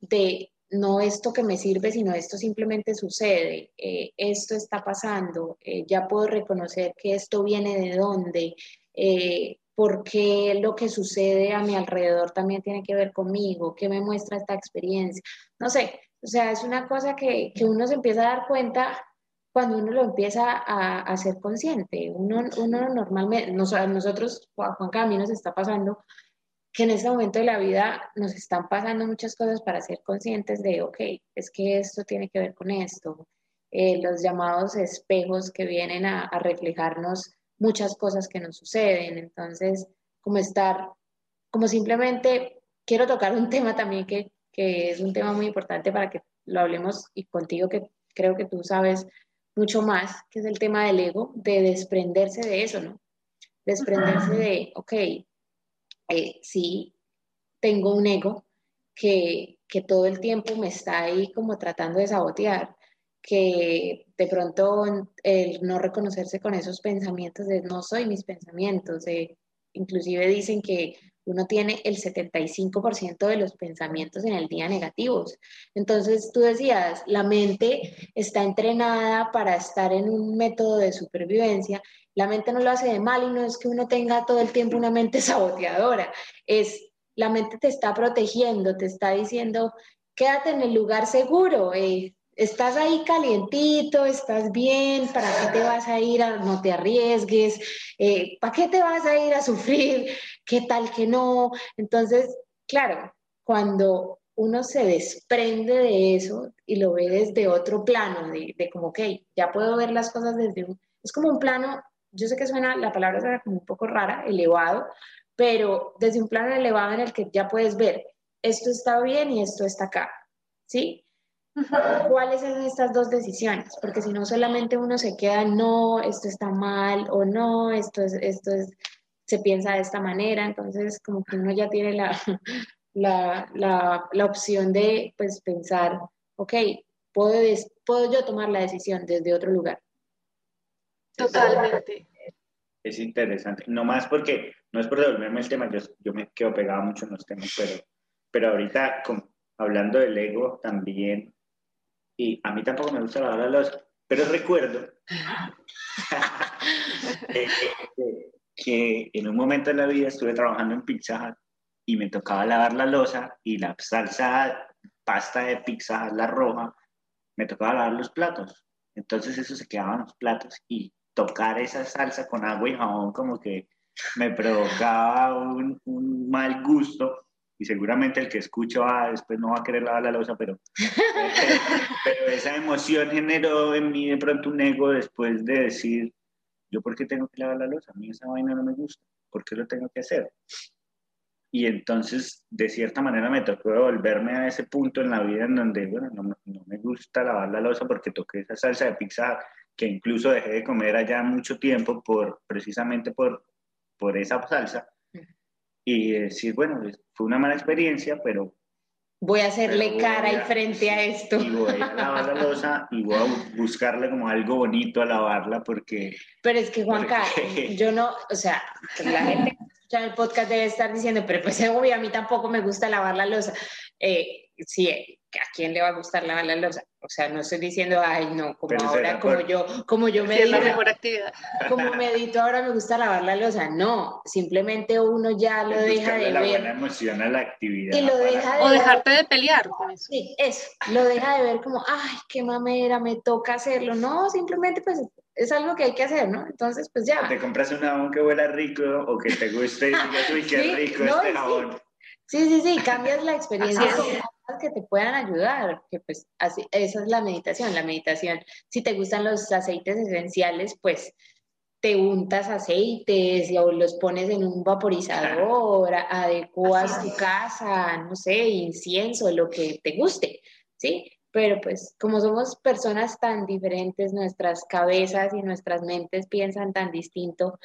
Speaker 2: de no esto que me sirve, sino esto simplemente sucede, eh, esto está pasando, eh, ya puedo reconocer que esto viene de dónde, eh, porque lo que sucede a mi alrededor también tiene que ver conmigo, qué me muestra esta experiencia. No sé, o sea, es una cosa que, que uno se empieza a dar cuenta cuando uno lo empieza a, a ser consciente. Uno, uno normalmente, nosotros, Juan Camino nos está pasando que en este momento de la vida nos están pasando muchas cosas para ser conscientes de, ok, es que esto tiene que ver con esto. Eh, los llamados espejos que vienen a, a reflejarnos muchas cosas que nos suceden. Entonces, como estar, como simplemente quiero tocar un tema también que, que es un tema muy importante para que lo hablemos y contigo que creo que tú sabes mucho más, que es el tema del ego, de desprenderse de eso, ¿no? Desprenderse de, ok, eh, sí, tengo un ego que, que todo el tiempo me está ahí como tratando de sabotear, que de pronto el no reconocerse con esos pensamientos de no soy mis pensamientos, de, inclusive dicen que uno tiene el 75% de los pensamientos en el día negativos. Entonces tú decías, la mente está entrenada para estar en un método de supervivencia. La mente no lo hace de mal y no es que uno tenga todo el tiempo una mente saboteadora. Es la mente te está protegiendo, te está diciendo, quédate en el lugar seguro. Eh, estás ahí calientito, estás bien, ¿para qué te vas a ir no te arriesgues? Eh, ¿Para qué te vas a ir a sufrir? ¿Qué tal que no? Entonces, claro, cuando uno se desprende de eso y lo ve desde otro plano, de, de como, ok, ya puedo ver las cosas desde un, es como un plano, yo sé que suena, la palabra suena como un poco rara, elevado, pero desde un plano elevado en el que ya puedes ver, esto está bien y esto está acá, ¿sí? ¿Cuáles son estas dos decisiones? Porque si no, solamente uno se queda, no, esto está mal o no, esto es, esto es, se piensa de esta manera, entonces como que uno ya tiene la, la, la, la opción de pues pensar, ok, puedo, puedo yo tomar la decisión desde otro lugar.
Speaker 1: Totalmente.
Speaker 3: Es interesante, no más porque, no es por devolverme el tema, yo, yo me quedo pegado mucho en los temas, pero, pero ahorita hablando del ego también y a mí tampoco me gusta lavar la losa, pero recuerdo que, en un momento de la vida estuve trabajando en Pizza Hut y me tocaba lavar la losa y la salsa, pasta de Pizza Hut, la roja, me tocaba lavar los platos. Entonces eso se quedaba en los platos y tocar esa salsa con agua y jabón como que me provocaba un, mal gusto y seguramente el que escucha después no va a querer lavar la losa, pero, pero esa emoción generó en mí de pronto un ego después de decir, yo por qué tengo que lavar la losa, a mí esa vaina no me gusta, ¿por qué lo tengo que hacer? Y entonces, de cierta manera, me tocó volverme a ese punto en la vida en donde, bueno, no, no me gusta lavar la losa porque toqué esa salsa de pizza que incluso dejé de comer allá mucho tiempo por, precisamente por, por esa salsa y decir, bueno, fue una mala experiencia, pero...
Speaker 2: Voy a hacerle cara y frente a esto.
Speaker 3: Y voy a lavar la losa y voy a buscarle como algo bonito a lavarla porque...
Speaker 2: Pero es que, Juanca, yo no, o sea, la gente que escucha el podcast debe estar diciendo, pero pues obvio, a mí tampoco me gusta lavar la losa. Eh, sí, ¿a quién le va a gustar lavar la losa? O sea, no estoy diciendo, ay, no, como ahora, como yo, como yo medito.
Speaker 1: la mejor actividad.
Speaker 2: Como medito, ahora me gusta lavar la losa. No, simplemente uno ya lo deja de
Speaker 3: la
Speaker 2: ver.
Speaker 3: Buena emoción a la actividad.
Speaker 2: Y lo deja de
Speaker 1: o dejarte de pelear con eso.
Speaker 2: Sí, eso. Lo deja de ver como, ay, qué mamera, me toca hacerlo. No, simplemente pues es algo que hay que hacer, ¿no? Entonces, pues ya.
Speaker 3: Te compras un jabón que huela rico o que te guste y digas, uy, qué rico este jabón.
Speaker 2: Sí, sí, sí, cambias la experiencia que te puedan ayudar, que pues así, esa es la meditación, la meditación. Si te gustan los aceites esenciales, pues te untas aceites o los pones en un vaporizador, adecuas tu casa, no sé, incienso, lo que te guste, ¿sí? Pero pues como somos personas tan diferentes, nuestras cabezas y nuestras mentes piensan tan distinto,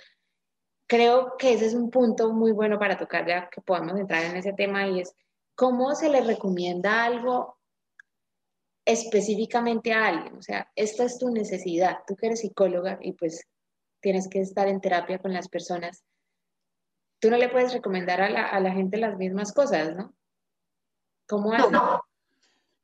Speaker 2: creo que ese es un punto muy bueno para tocar ya que podamos entrar en ese tema y es ¿cómo se le recomienda algo específicamente a alguien? O sea, esta es tu necesidad, tú que eres psicóloga y pues tienes que estar en terapia con las personas. tú no le puedes recomendar a la, a la gente las mismas cosas, ¿no? ¿Cómo
Speaker 1: No.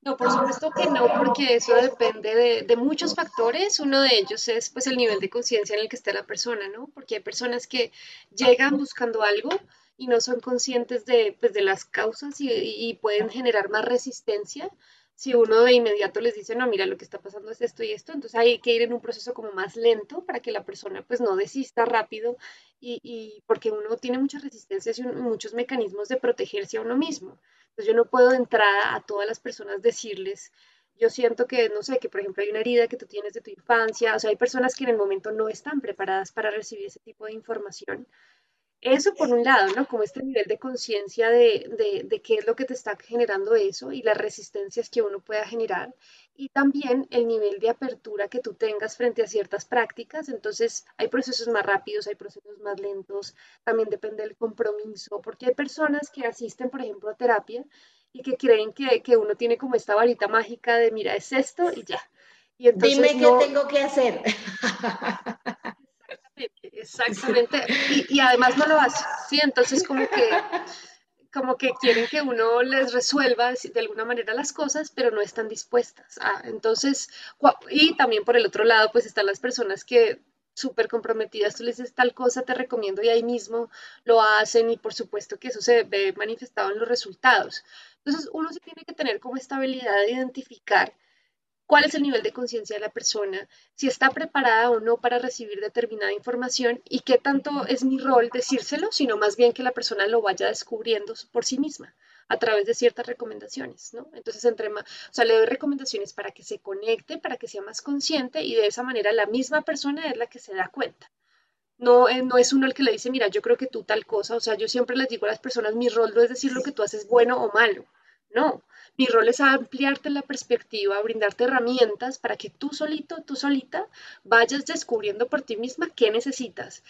Speaker 1: No, por supuesto que no, porque eso depende de, de, muchos factores. Uno de ellos es pues el nivel de conciencia en el que esté la persona, ¿no? Porque hay personas que llegan buscando algo y no son conscientes de, pues, de las causas y, pueden generar más resistencia si uno de inmediato les dice, no, mira, lo que está pasando es esto y esto, entonces hay que ir en un proceso como más lento para que la persona pues no desista rápido y, y porque uno tiene muchas resistencias y muchos mecanismos de protegerse a uno mismo. Entonces yo no puedo entrar a todas las personas decirles, yo siento que, no sé, que por ejemplo hay una herida que tú tienes de tu infancia, o sea, hay personas que en el momento no están preparadas para recibir ese tipo de información eso por un lado, ¿no? Como este nivel de conciencia de, de, qué es lo que te está generando eso y las resistencias que uno pueda generar. Y también el nivel de apertura que tú tengas frente a ciertas prácticas. Entonces, hay procesos más rápidos, hay procesos más lentos. También depende del compromiso, porque hay personas que asisten, por ejemplo, a terapia y que creen que, que uno tiene como esta varita mágica de, mira, es esto y ya. Y
Speaker 2: entonces, Dime qué tengo que hacer.
Speaker 1: Exactamente, y, además no lo hace, ¿sí? Entonces como que, como que quieren que uno les resuelva de alguna manera las cosas, pero no están dispuestas. a entonces, y también por el otro lado, pues están las personas que súper comprometidas, tú les dices tal cosa, te recomiendo y ahí mismo lo hacen y por supuesto que eso se ve manifestado en los resultados. Entonces uno sí tiene que tener como esta habilidad de identificar cuál es el nivel de conciencia de la persona, si está preparada o no para recibir determinada información y qué tanto es mi rol decírselo, sino más bien que la persona lo vaya descubriendo por sí misma a través de ciertas recomendaciones, ¿no? Entonces, entre más, o sea, le doy recomendaciones para que se conecte, para que sea más consciente y de esa manera la misma persona es la que se da cuenta. No, eh, no es uno el que le dice, mira, yo creo que tú tal cosa, o sea, yo siempre les digo a las personas, mi rol no es decir lo que tú haces bueno o malo, no, mi rol es ampliarte la perspectiva, brindarte herramientas para que tú solito, tú solita, vayas descubriendo por ti misma qué necesitas,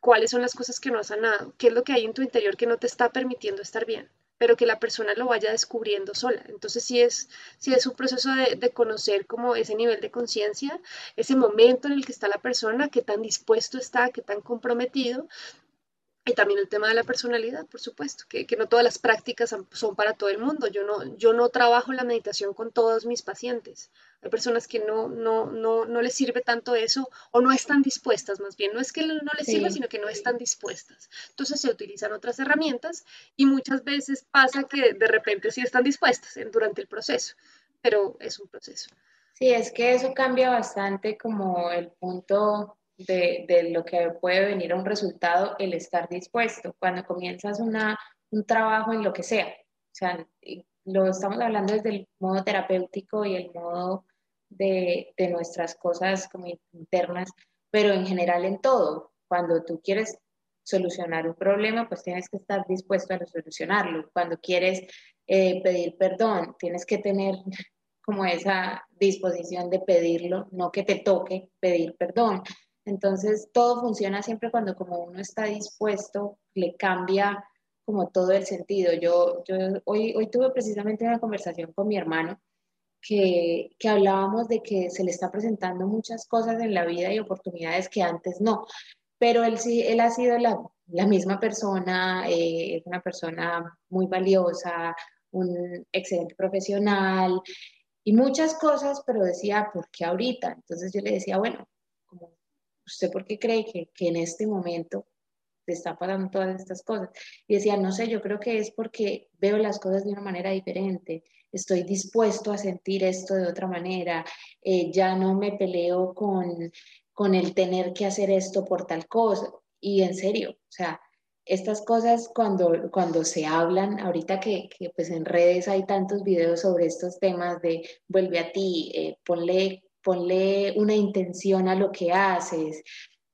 Speaker 1: cuáles son las cosas que no has sanado, qué es lo que hay en tu interior que no te está permitiendo estar bien, pero que la persona lo vaya descubriendo sola. Entonces sí es, sí es un proceso de, de conocer como ese nivel de conciencia, ese momento en el que está la persona, qué tan dispuesto está, qué tan comprometido y también el tema de la personalidad, por supuesto, que, que, no todas las prácticas son para todo el mundo. Yo no, yo no trabajo la meditación con todos mis pacientes. Hay personas que no, no, no, no les sirve tanto eso o no están dispuestas, más bien. No es que no les sirva, sino que no están dispuestas. Entonces se utilizan otras herramientas y muchas veces pasa que de repente sí están dispuestas durante el proceso, pero es un proceso.
Speaker 2: Sí, es que eso cambia bastante como el punto de, de, lo que puede venir a un resultado el estar dispuesto. Cuando comienzas una, un trabajo en lo que sea, o sea, lo estamos hablando desde el modo terapéutico y el modo de, de nuestras cosas como internas, pero en general en todo. Cuando tú quieres solucionar un problema, pues tienes que estar dispuesto a solucionarlo. Cuando quieres eh, pedir perdón, tienes que tener como esa disposición de pedirlo, no que te toque pedir perdón. Entonces, todo funciona siempre cuando como uno está dispuesto, le cambia como todo el sentido. Yo, yo hoy, hoy tuve precisamente una conversación con mi hermano que, que, hablábamos de que se le está presentando muchas cosas en la vida y oportunidades que antes no, pero él sí, él ha sido la, misma persona, eh, es una persona muy valiosa, un excelente profesional y muchas cosas, pero decía, ¿por qué ahorita? Entonces yo le decía, bueno, ¿usted por qué cree que, que en este momento te está pasando todas estas cosas? Y decía, no sé, yo creo que es porque veo las cosas de una manera diferente, estoy dispuesto a sentir esto de otra manera, eh, ya no me peleo con, con el tener que hacer esto por tal cosa. Y en serio, o sea, estas cosas cuando, cuando se hablan, ahorita que, que, pues en redes hay tantos videos sobre estos temas de vuelve a ti, eh, ponle ponle una intención a lo que haces,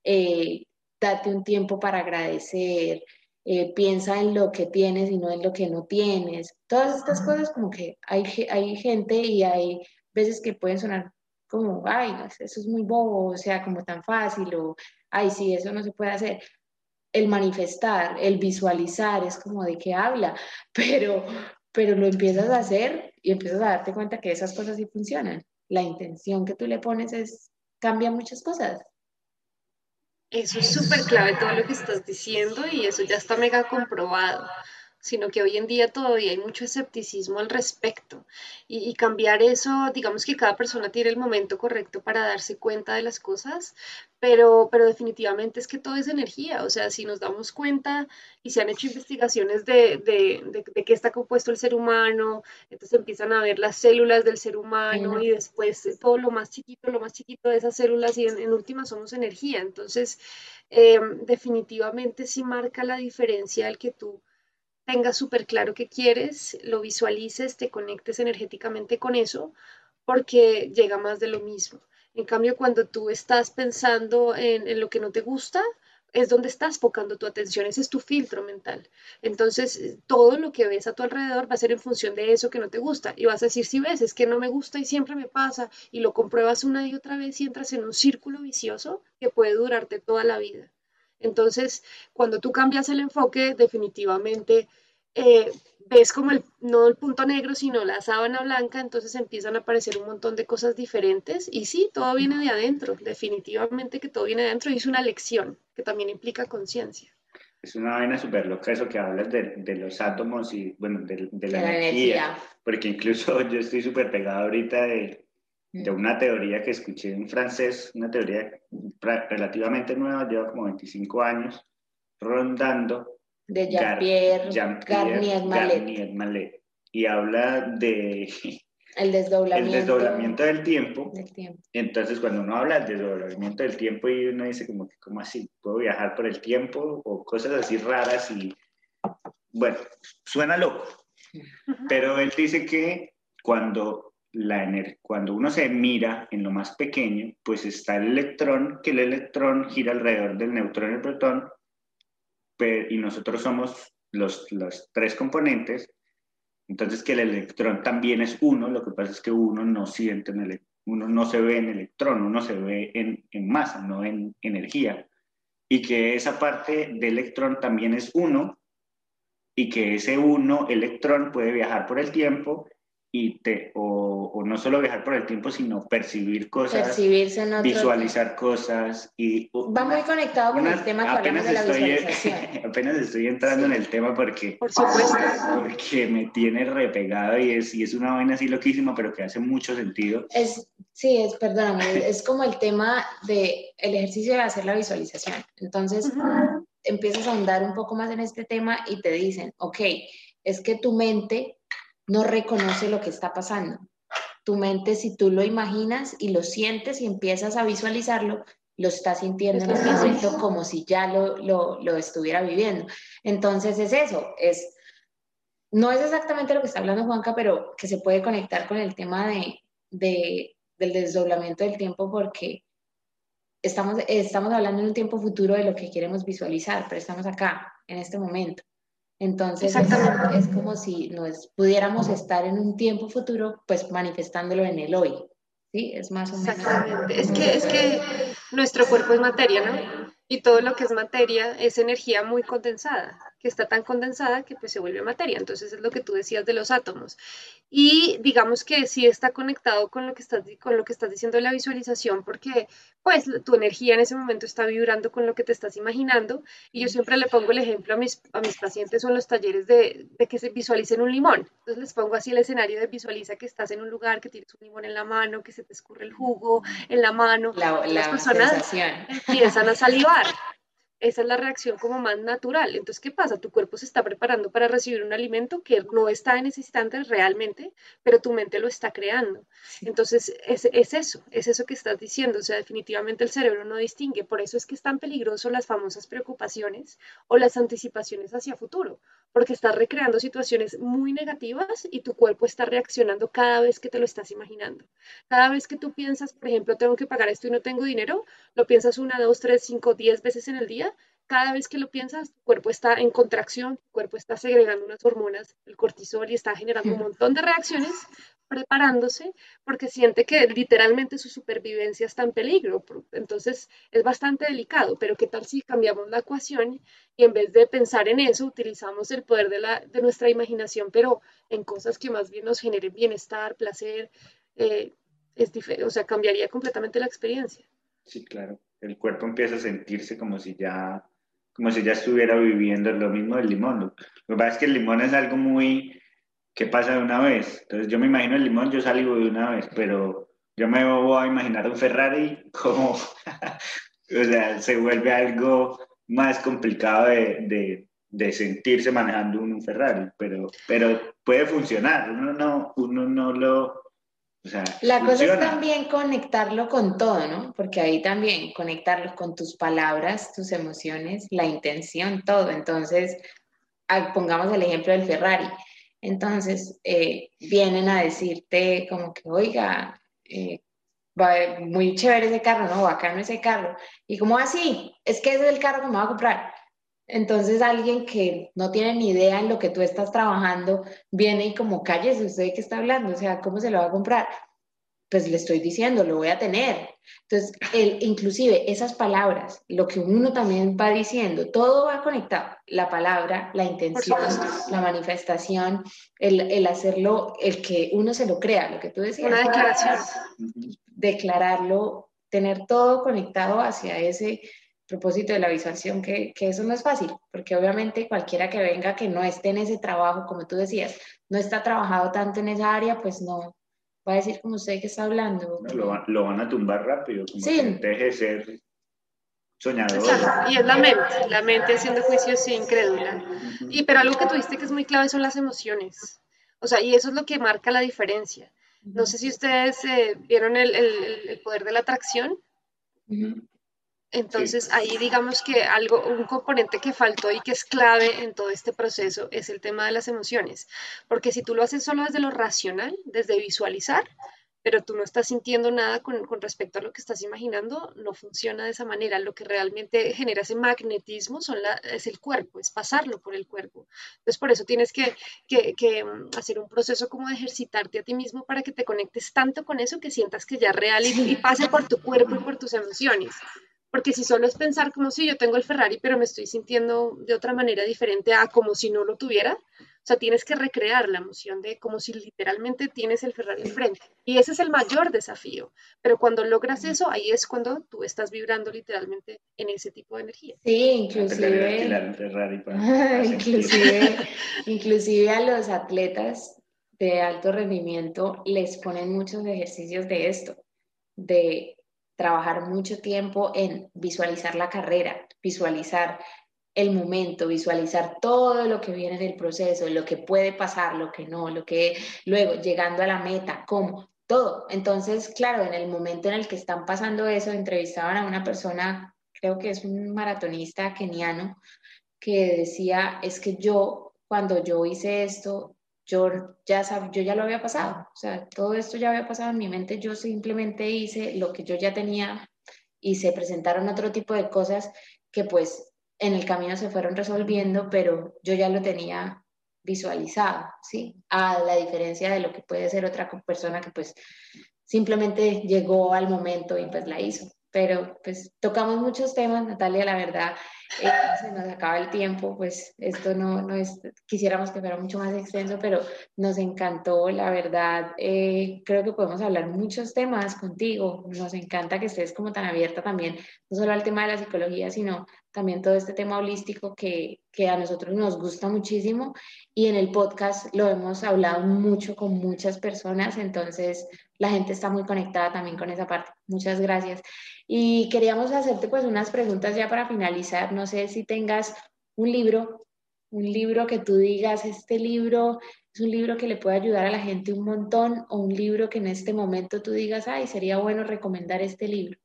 Speaker 2: eh, date un tiempo para agradecer, eh, piensa en lo que tienes y no en lo que no tienes. Todas estas cosas como que hay, hay gente y hay veces que pueden sonar como, ay, eso es muy bobo, o sea, como tan fácil, o, ay, sí, eso no se puede hacer. El manifestar, el visualizar, es como de qué habla, pero, pero lo empiezas a hacer y empiezas a darte cuenta que esas cosas sí funcionan la intención que tú le pones es, cambia muchas cosas.
Speaker 1: Eso es súper clave todo lo que estás diciendo y eso ya está mega comprobado sino que hoy en día todavía hay mucho escepticismo al respecto. Y, cambiar eso, digamos que cada persona tiene el momento correcto para darse cuenta de las cosas, pero, pero definitivamente es que todo es energía, o sea, si nos damos cuenta y se han hecho investigaciones de, de, de, qué está compuesto el ser humano, entonces empiezan a ver las células del ser humano y después todo lo más chiquito, lo más chiquito de esas células y en, última somos energía, entonces eh, definitivamente sí marca la diferencia el que tú tengas súper claro qué quieres, lo visualices, te conectes energéticamente con eso, porque llega más de lo mismo. En cambio, cuando tú estás pensando en, lo que no te gusta, es donde estás focando tu atención, ese es tu filtro mental. Entonces, todo lo que ves a tu alrededor va a ser en función de eso que no te gusta. Y vas a decir, si ves, es que no me gusta y siempre me pasa, y lo compruebas una y otra vez y entras en un círculo vicioso que puede durarte toda la vida. Entonces, cuando tú cambias el enfoque, definitivamente eh, ves como el, no el punto negro, sino la sábana blanca, entonces empiezan a aparecer un montón de cosas diferentes. Y sí, todo viene de adentro, definitivamente que todo viene de adentro y es una lección que también implica conciencia.
Speaker 3: Es una vaina súper loca eso que hablas de, de, los átomos y, bueno, de, de la, energía, porque incluso yo estoy súper pegado ahorita de, de una teoría que escuché en francés, una teoría relativamente nueva, lleva como 25 años rondando.
Speaker 2: De Jean-Pierre Garnier
Speaker 3: Mallet. Y habla de...
Speaker 2: El desdoblamiento,
Speaker 3: el desdoblamiento del tiempo. Entonces, cuando uno habla del desdoblamiento del tiempo y uno dice como que, ¿cómo así? ¿Puedo viajar por el tiempo? O cosas así raras y... Bueno, suena loco. Pero él dice que cuando la cuando uno se mira en lo más pequeño, pues está el electrón, que el electrón gira alrededor del neutrón y el protón, y nosotros somos los, los tres componentes, entonces que el electrón también es uno, lo que pasa es que uno no siente, en uno no se ve en electrón, uno se ve en, en masa, no en energía, y que esa parte del electrón también es uno, y que ese uno electrón puede viajar por el tiempo y te, o, o, no solo viajar por el tiempo, sino percibir cosas, visualizar cosas y...
Speaker 2: Va muy conectado con el tema que hablamos de la visualización.
Speaker 3: apenas estoy entrando en el tema porque,
Speaker 1: por supuesto.
Speaker 3: porque me tiene repegado y es, y es una vaina así loquísima, pero que hace mucho sentido.
Speaker 2: Es, sí, es, perdóname, es como el tema del el ejercicio de hacer la visualización. Entonces, empiezas a ahondar un poco más en este tema y te dicen, ok, es que tu mente no reconoce lo que está pasando. Tu mente, si tú lo imaginas y lo sientes y empiezas a visualizarlo, lo estás sintiendo en momento como si ya lo, lo, estuviera viviendo. Entonces es eso, es, no es exactamente lo que está hablando Juanca, pero que se puede conectar con el tema de, de, del desdoblamiento del tiempo porque estamos, estamos hablando en un tiempo futuro de lo que queremos visualizar, pero estamos acá, en este momento. Entonces es, como si nos pudiéramos estar en un tiempo futuro, pues manifestándolo en el hoy. ¿Sí? Es más o menos.
Speaker 1: Exactamente. Es que, es que nuestro cuerpo es materia, ¿no? Y todo lo que es materia es energía muy condensada que está tan condensada que pues se vuelve materia. Entonces es lo que tú decías de los átomos. Y digamos que sí está conectado con lo que estás, con lo que estás diciendo de la visualización, porque pues tu energía en ese momento está vibrando con lo que te estás imaginando. Y yo siempre le pongo el ejemplo a mis, a mis pacientes o en los talleres de, de que se visualicen un limón. Entonces les pongo así el escenario de visualiza que estás en un lugar, que tienes un limón en la mano, que se te escurre el jugo en la mano.
Speaker 2: La, las personas
Speaker 1: empiezan a salivar lugar. Esa es la reacción como más natural. Entonces, ¿qué pasa? Tu cuerpo se está preparando para recibir un alimento que no está en ese instante realmente, pero tu mente lo está creando. Entonces, es, es, eso, es eso que estás diciendo. O sea, definitivamente el cerebro no distingue. Por eso es que es tan peligroso las famosas preocupaciones o las anticipaciones hacia futuro, porque estás recreando situaciones muy negativas y tu cuerpo está reaccionando cada vez que te lo estás imaginando. Cada vez que tú piensas, por ejemplo, tengo que pagar esto y no tengo dinero, lo piensas una, dos, tres, cinco, diez veces en el día cada vez que lo piensas, tu cuerpo está en contracción, tu cuerpo está segregando unas hormonas, el cortisol, y está generando un montón de reacciones, preparándose, porque siente que literalmente su supervivencia está en peligro. Entonces es bastante delicado, pero ¿qué tal si cambiamos la ecuación y en vez de pensar en eso, utilizamos el poder de, la, de nuestra imaginación, pero en cosas que más bien nos generen bienestar, placer? Eh, es o sea, cambiaría completamente la experiencia.
Speaker 3: Sí, claro. El cuerpo empieza a sentirse como si ya, como si ya estuviera viviendo lo mismo del limón. Lo que pasa es que el limón es algo muy que pasa de una vez. Entonces yo me imagino el limón, yo salgo de una vez, pero yo me voy a imaginar un Ferrari como, o sea, se vuelve algo más complicado de, de, sentirse manejando un Ferrari, pero, pero puede funcionar, uno no, uno no lo... O sea,
Speaker 2: la cosa es también conectarlo con todo, ¿no? Porque ahí también conectarlo con tus palabras, tus emociones, la intención, todo. Entonces, pongamos el ejemplo del Ferrari. Entonces, eh, vienen a decirte como que, oiga, eh, muy chévere ese carro, ¿no? Bacano ese carro. Y como así, ah, es que ese es el carro que me va a comprar. Entonces alguien que no tiene ni idea en lo que tú estás trabajando viene y como cállese usted que está hablando, o sea, ¿cómo se lo va a comprar? Pues le estoy diciendo, lo voy a tener. Entonces, el, inclusive esas palabras, lo que uno también va diciendo, todo va conectado. La palabra, la intención, la manifestación, el, el hacerlo, el que uno se lo crea, lo que tú decías.
Speaker 1: Una declaración
Speaker 2: declararlo, tener todo conectado hacia ese propósito de la visualización, que, que, eso no es fácil, porque obviamente cualquiera que venga que no esté en ese trabajo, como tú decías, no está trabajado tanto en esa área, pues no va a decir como usted que está hablando.
Speaker 3: lo, lo, van a tumbar rápido, como sí. que deje de ser soñador.
Speaker 1: Y es la mente, la mente haciendo juicios incrédula. Y pero algo que tuviste que es muy clave son las emociones. O sea, y eso es lo que marca la diferencia. No sé si ustedes eh, vieron el, poder de la atracción. Entonces ahí digamos que algo, un componente que faltó y que es clave en todo este proceso es el tema de las emociones. Porque si tú lo haces solo desde lo racional, desde visualizar, pero tú no estás sintiendo nada con, respecto a lo que estás imaginando, no funciona de esa manera. Lo que realmente genera ese magnetismo son la, es el cuerpo, es pasarlo por el cuerpo. Entonces, por eso tienes que, mm, hacer un proceso como de ejercitarte a ti mismo para que te conectes tanto con eso que sientas que ya es real y, y pase por tu cuerpo y por tus emociones. Porque si solo es pensar como si yo tengo el Ferrari, pero me estoy sintiendo de otra manera diferente a como si no lo tuviera, o sea, tienes que recrear la emoción de como si literalmente tienes el Ferrari enfrente. Y ese es el mayor desafío. Pero cuando logras eso, ahí es cuando tú estás vibrando literalmente en ese tipo de energía.
Speaker 2: Sí, inclusive. inclusive, inclusive a los atletas de alto rendimiento les ponen muchos ejercicios de esto, de trabajar mucho tiempo en visualizar la carrera, visualizar el momento, visualizar todo lo que viene del proceso, lo que puede pasar, lo que no, lo que luego llegando a la meta, cómo, todo. Entonces, claro, en el momento en el que están pasando eso, entrevistaban a una persona, creo que es un maratonista keniano, que decía, es que yo, cuando yo hice esto, yo ya, sab yo ya lo había pasado, o sea, todo esto ya había pasado en mi mente, yo simplemente hice lo que yo ya tenía y se presentaron otro tipo de cosas que pues en el camino se fueron resolviendo, pero yo ya lo tenía visualizado, ¿sí? A la diferencia de lo que puede ser otra persona que pues simplemente llegó al momento y pues la hizo. Pero pues tocamos muchos temas, Natalia, la verdad, eh, se nos acaba el tiempo, pues esto no, no es, quisiéramos que fuera mucho más extenso, pero nos encantó, la verdad, eh, creo que podemos hablar muchos temas contigo, nos encanta que estés como tan abierta también, no solo al tema de la psicología, sino también todo este tema holístico que, que a nosotros nos gusta muchísimo y en el podcast lo hemos hablado mucho con muchas personas, entonces la gente está muy conectada también con esa parte. Muchas gracias. Y queríamos hacerte pues unas preguntas ya para finalizar. No sé si tengas un libro, un libro que tú digas, este libro es un libro que le puede ayudar a la gente un montón o un libro que en este momento tú digas, ay, sería bueno recomendar este libro.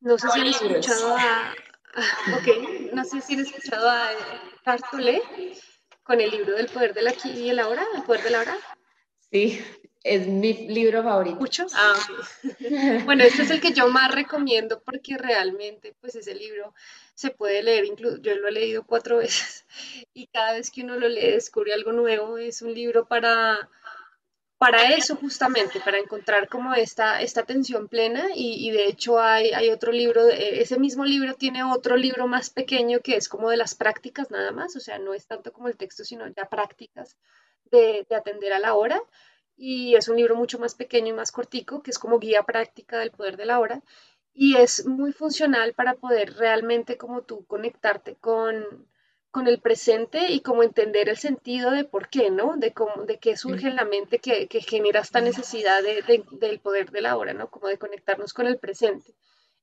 Speaker 1: No sé si han escuchado a, ok, no sé si han escuchado a Tartolé con el libro del poder de la aquí y el ahora, el poder de la hora.
Speaker 2: Sí, es mi libro favorito.
Speaker 1: ¿Mucho? Ah, bueno, este es el que yo más recomiendo porque realmente, pues ese libro se puede leer, incluso yo lo he leído cuatro veces y cada vez que uno lo lee descubre algo nuevo. Es un libro para, para eso justamente, para encontrar como esta, esta atención plena y, de hecho hay, hay otro libro, ese mismo libro tiene otro libro más pequeño que es como de las prácticas nada más, o sea, no es tanto como el texto, sino ya prácticas de, atender a la hora. Y es un libro mucho más pequeño y más cortico, que es como guía práctica del poder de la hora y es muy funcional para poder realmente como tú conectarte con, con el presente y como entender el sentido de por qué, ¿no? De cómo, de qué surge en la mente que, que genera esta necesidad de, del poder de la hora, ¿no? Como de conectarnos con el presente.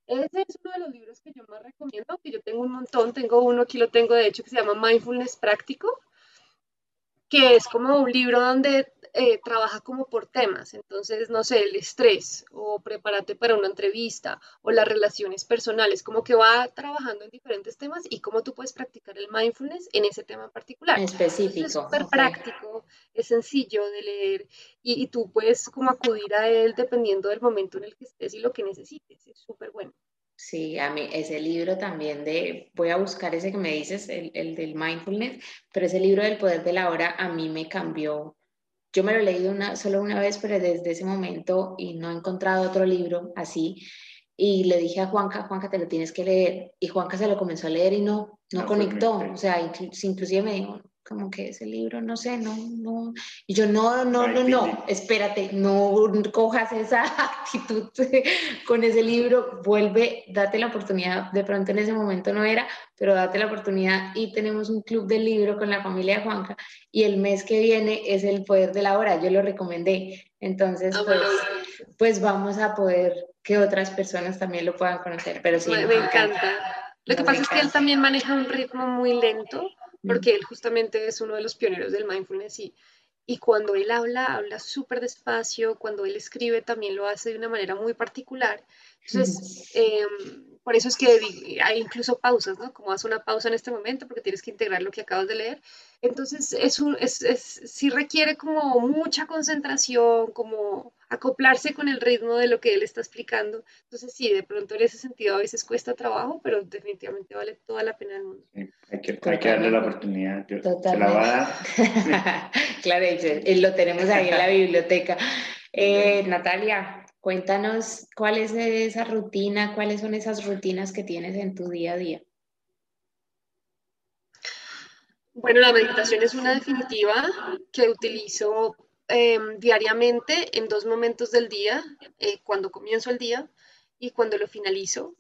Speaker 1: Ese es uno de los libros que yo más recomiendo, que yo tengo un montón, tengo uno, aquí lo tengo de hecho, que se llama Mindfulness Práctico, que es como un libro donde eh, trabaja como por temas, entonces, no sé, el estrés o prepárate para una entrevista o las relaciones personales, como que va trabajando en diferentes temas y cómo tú puedes practicar el mindfulness en ese tema en particular.
Speaker 2: Específico.
Speaker 1: es súper práctico, es sencillo de leer y, y tú puedes como acudir a él dependiendo del momento en el que estés y lo que necesites, es súper bueno.
Speaker 2: Sí, a mí ese libro también de, voy a buscar ese que me dices, el, el, del mindfulness, pero ese libro del poder de la hora a mí me cambió yo me lo he leído una, solo una vez, pero desde ese momento y no he encontrado otro libro así. Y le dije a Juanca, Juanca, te lo tienes que leer. Y Juanca se lo comenzó a leer y no, no, conectó. O sea, inclusive me dijo, como que ese libro, no sé, no, no. Y yo, no, no, no, no, espérate, no cojas esa actitud con ese libro, vuelve, date la oportunidad, de pronto en ese momento no era, pero date la oportunidad y tenemos un club del libro con la familia de Juanca y el mes que viene es el poder de la hora, yo lo recomendé, entonces ah, pues, pues, vamos a poder que otras personas también lo puedan conocer, pero sí.
Speaker 1: Me, encanta. Lo que pasa es que él también maneja un ritmo muy lento porque él justamente es uno de los pioneros del mindfulness y, y cuando él habla, habla súper despacio, cuando él escribe también lo hace de una manera muy particular. Entonces, eh, por eso es que hay incluso pausas, ¿no? Como haz una pausa en este momento porque tienes que integrar lo que acabas de leer. Entonces, es un, es, es, sí requiere como mucha concentración, como acoplarse con el ritmo de lo que él está explicando. Entonces, sí, de pronto en ese sentido a veces cuesta trabajo, pero definitivamente vale toda la pena del mundo.
Speaker 3: hay, que, hay, que, darle la oportunidad. Se la va a
Speaker 2: dar. claro, lo tenemos ahí en la biblioteca. Eh, Natalia, Cuéntanos cuál es esa rutina, cuáles son esas rutinas que tienes en tu día a día.
Speaker 1: Bueno, la meditación es una definitiva que utilizo em, diariamente en dos momentos del día, eh, cuando comienzo el día y cuando lo finalizo.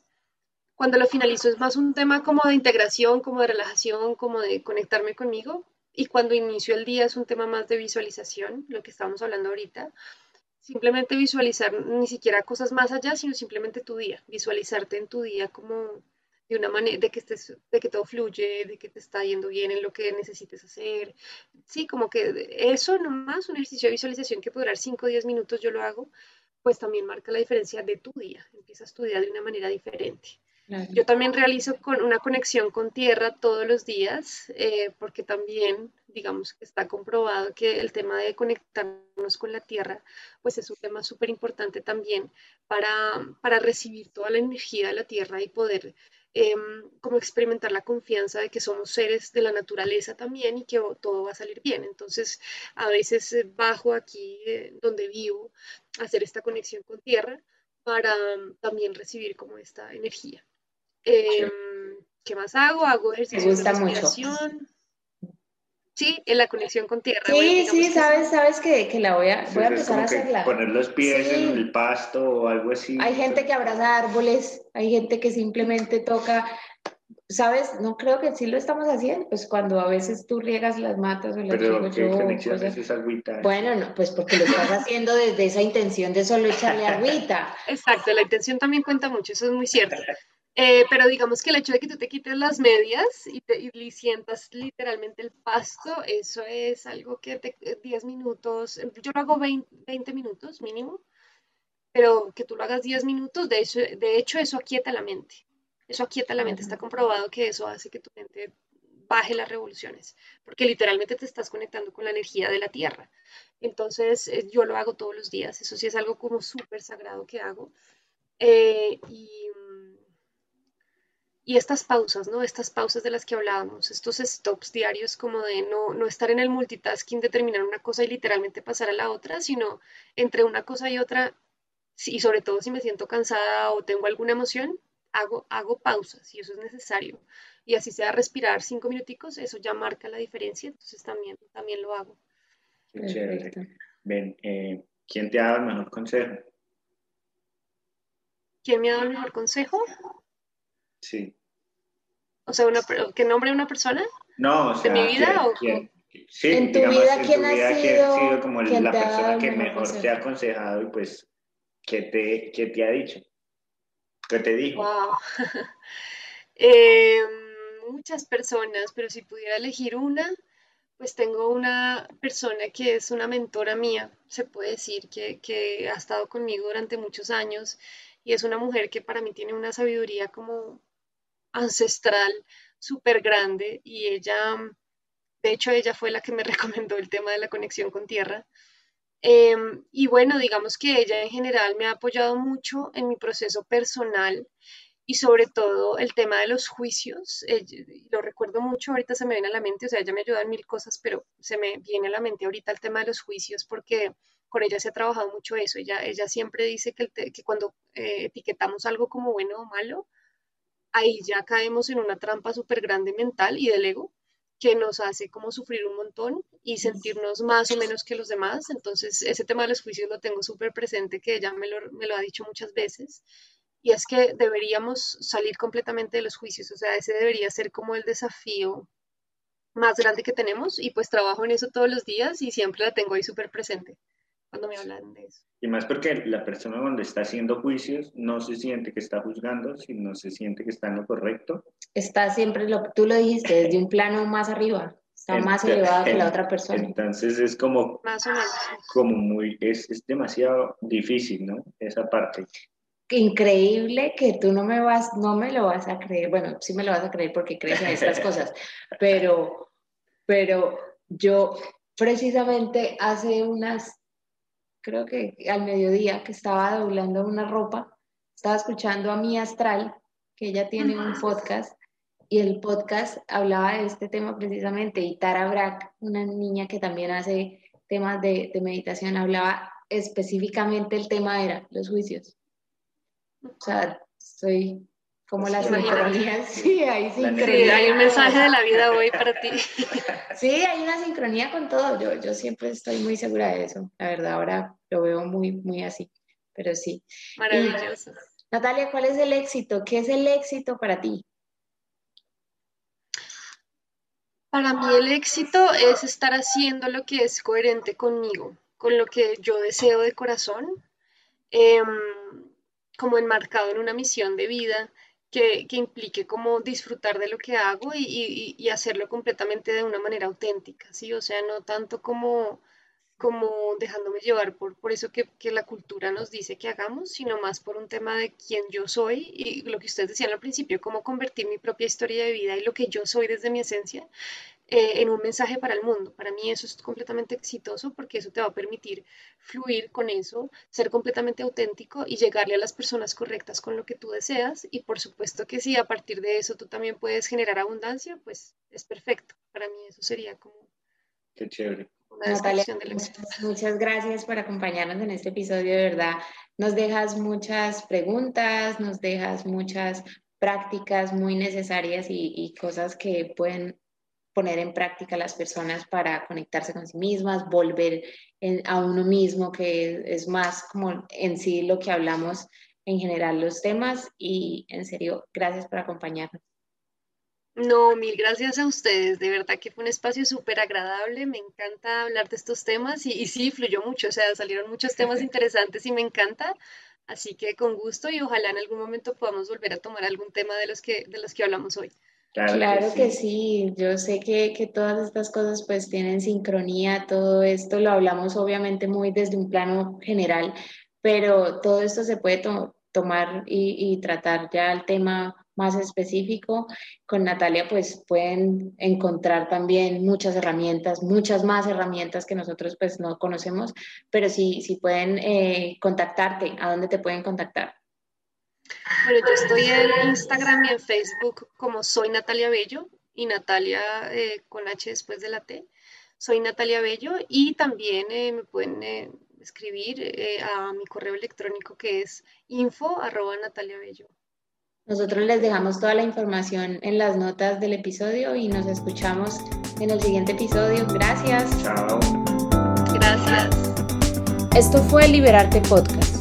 Speaker 1: Cuando lo finalizo es más un tema como de integración, como de relajación, como de conectarme conmigo. Y cuando inicio el día es un tema más de visualización, lo que estamos hablando ahorita simplemente visualizar ni siquiera cosas más allá, sino simplemente tu día, visualizarte en tu día como de una manera, de que estés, de que todo fluye, de que te está yendo bien en lo que necesites hacer. Sí, como que eso nomás, un ejercicio de visualización que puede durar 5 o 10 minutos, yo lo hago, pues también marca la diferencia de tu día, empiezas tu día de una manera diferente. Yo también realizo con una conexión con tierra todos los días, eh, porque también, digamos que está comprobado que el tema de conectarnos con la tierra, pues es un tema súper importante también para, para recibir toda la energía de la tierra y poder em, como experimentar la confianza de que somos seres de la naturaleza también y que todo va a salir bien. Entonces, a veces eh, bajo aquí eh, donde vivo, hacer esta conexión con tierra para también recibir como esta energía. Em, ¿Qué más hago? Hago ejercicios de respiración. Sí, en la conexión con tierra.
Speaker 2: Sí, sí, sabes, sabes que, que, la voy a, voy a empezar a hacerla.
Speaker 3: Poner los pies en el pasto o algo así.
Speaker 2: Hay gente que abraza árboles, hay gente que simplemente toca, ¿sabes? No creo que sí lo estamos haciendo, pues cuando a veces tú riegas las matas o las
Speaker 3: Pero ¿qué conexión es esa agüita?
Speaker 2: Bueno, no, pues porque lo estás haciendo desde esa intención de solo echarle agüita.
Speaker 1: Exacto, la intención también cuenta mucho, eso es muy cierto. Eh, pero digamos que el hecho de que tú te quites las medias y, te, y sientas literalmente el pasto, eso es algo que te, 10 minutos, yo lo hago 20, minutos mínimo, pero que tú lo hagas 10 minutos, de, eso, de hecho eso aquieta la mente. Eso aquieta la mente, está comprobado que eso hace que tu mente baje las revoluciones, porque literalmente te estás conectando con la energía de la Tierra. Entonces, eh, yo lo hago todos los días, eso sí es algo como súper sagrado que hago. Eh, y y estas pausas, ¿no? Estas pausas de las que hablábamos, estos stops diarios como de no, no estar en el multitasking de terminar una cosa y literalmente pasar a la otra, sino entre una cosa y otra, y sobre todo si me siento cansada o tengo alguna emoción, hago, hago pausas y eso es necesario. Y así sea respirar cinco minuticos, eso ya marca la diferencia, entonces también, también lo hago.
Speaker 3: Qué chévere. Ven, eh, ¿quién te ha dado el mejor consejo?
Speaker 1: ¿Quién me ha dado el mejor consejo?
Speaker 3: Sí.
Speaker 1: O sea, una, ¿que nombre una persona?
Speaker 3: No, o sea,
Speaker 1: ¿De mi vida o
Speaker 3: Sí,
Speaker 2: en tu vida, ¿quién ha sido,
Speaker 3: sido como la persona que mejor te ha aconsejado y pues, ¿qué te, qué te ha dicho? ¿Qué te dijo?
Speaker 1: Wow. eh, muchas personas, pero si pudiera elegir una, pues tengo una persona que es una mentora mía, se puede decir, que, que ha estado conmigo durante muchos años y es una mujer que para mí tiene una sabiduría como ancestral súper grande y ella, de hecho, ella fue la que me recomendó el tema de la conexión con tierra. Em, y bueno, digamos que ella en general me ha apoyado mucho en mi proceso personal y sobre todo el tema de los juicios, lo recuerdo mucho, ahorita se me viene a la mente, o sea, ella me ayuda en mil cosas, pero se me viene a la mente ahorita el tema de los juicios porque con ella se ha trabajado mucho eso, ella, ella siempre dice que, que cuando eh, etiquetamos algo como bueno o malo, ahí ya caemos en una trampa súper grande mental y del ego que nos hace como sufrir un montón y sentirnos más o menos que los demás. Entonces, ese tema de los juicios lo tengo súper presente, que ella me lo, me lo ha dicho muchas veces. Y es que deberíamos salir completamente de los juicios, o sea, ese debería ser como el desafío más grande que tenemos. Y pues trabajo en eso todos los días y siempre la tengo ahí súper presente cuando me hablan de eso.
Speaker 3: Y más porque la persona cuando está haciendo juicios no se siente que está juzgando, sino se siente que está en lo correcto.
Speaker 2: Está siempre, lo tú lo dijiste, desde un plano más arriba, está más elevado que la otra persona.
Speaker 3: Entonces es como,
Speaker 1: más o menos.
Speaker 3: como muy, es, es demasiado difícil, ¿no? Esa parte
Speaker 2: increíble que tú no me vas, no me lo vas a creer, bueno, sí me lo vas a creer porque crees en estas cosas, pero, pero yo precisamente hace unas, creo que al mediodía que estaba doblando una ropa, estaba escuchando a mi astral, que ella tiene un podcast, y el podcast hablaba de este tema precisamente, y Tara Brack, una niña que también hace temas de, de meditación, hablaba específicamente el tema era los juicios. O sea, soy como las sincronías. Sí, hay sincronía.
Speaker 1: hay un mensaje de la vida hoy para ti.
Speaker 2: Sí, hay una sincronía con todo. Yo, yo siempre estoy muy segura de eso. La verdad, ahora lo veo muy, muy así. Pero sí.
Speaker 1: Maravilloso.
Speaker 2: Natalia, ¿cuál es el éxito? ¿Qué es el éxito para ti?
Speaker 1: Para mí el éxito es estar haciendo lo que es coherente conmigo, con lo que yo deseo de corazón. Eh, como enmarcado en una misión de vida que, implique como disfrutar de lo que hago y, hacerlo completamente de una manera auténtica, ¿sí? O sea, no tanto como, como dejándome llevar por, por eso que, que, la cultura nos dice que hagamos, sino más por un tema de quién yo soy y lo que ustedes decían al principio, cómo convertir mi propia historia de vida y lo que yo soy desde mi esencia eh, en un mensaje para el mundo. Para mí eso es completamente exitoso porque eso te va a permitir fluir con eso, ser completamente auténtico y llegarle a las personas correctas con lo que tú deseas. Y por supuesto que si a partir de eso tú también puedes generar abundancia, pues es perfecto. Para mí eso sería como...
Speaker 3: Qué chévere.
Speaker 2: Natalia, muchas, gracias por acompañarnos en este episodio, de verdad. Nos dejas muchas preguntas, nos dejas muchas prácticas muy necesarias y, y cosas que pueden poner en práctica las personas para conectarse con sí mismas, volver a uno mismo, que es más como en sí lo que hablamos en general los temas. Y en serio, gracias por acompañarnos.
Speaker 1: No, mil gracias a ustedes. De verdad que fue un espacio súper agradable. Me encanta hablar de estos temas y, y sí, fluyó mucho. O sea, salieron muchos temas interesantes y me encanta. Así que con gusto y ojalá en algún momento podamos volver a tomar algún tema de los que, de los que hablamos hoy.
Speaker 2: Claro, que, sí. yo sé que, que, todas estas cosas pues tienen sincronía, todo esto lo hablamos obviamente muy desde un plano general, pero todo esto se puede tomar y, y, tratar ya el tema más específico. Con Natalia pues pueden encontrar también muchas herramientas, muchas más herramientas que nosotros pues no conocemos, pero sí, sí pueden eh, contactarte, ¿a dónde te pueden contactar?
Speaker 1: Bueno, yo estoy en Instagram y en Facebook como soy Natalia Bello y Natalia eh, con H después de la T. Soy Natalia Bello y también eh, me pueden eh, escribir a mi correo electrónico que es info arroba Natalia Bello.
Speaker 2: Nosotros les dejamos toda la información en las notas del episodio y nos escuchamos en el siguiente episodio. Gracias.
Speaker 3: Chao.
Speaker 1: Gracias.
Speaker 4: Esto fue Liberarte Podcast.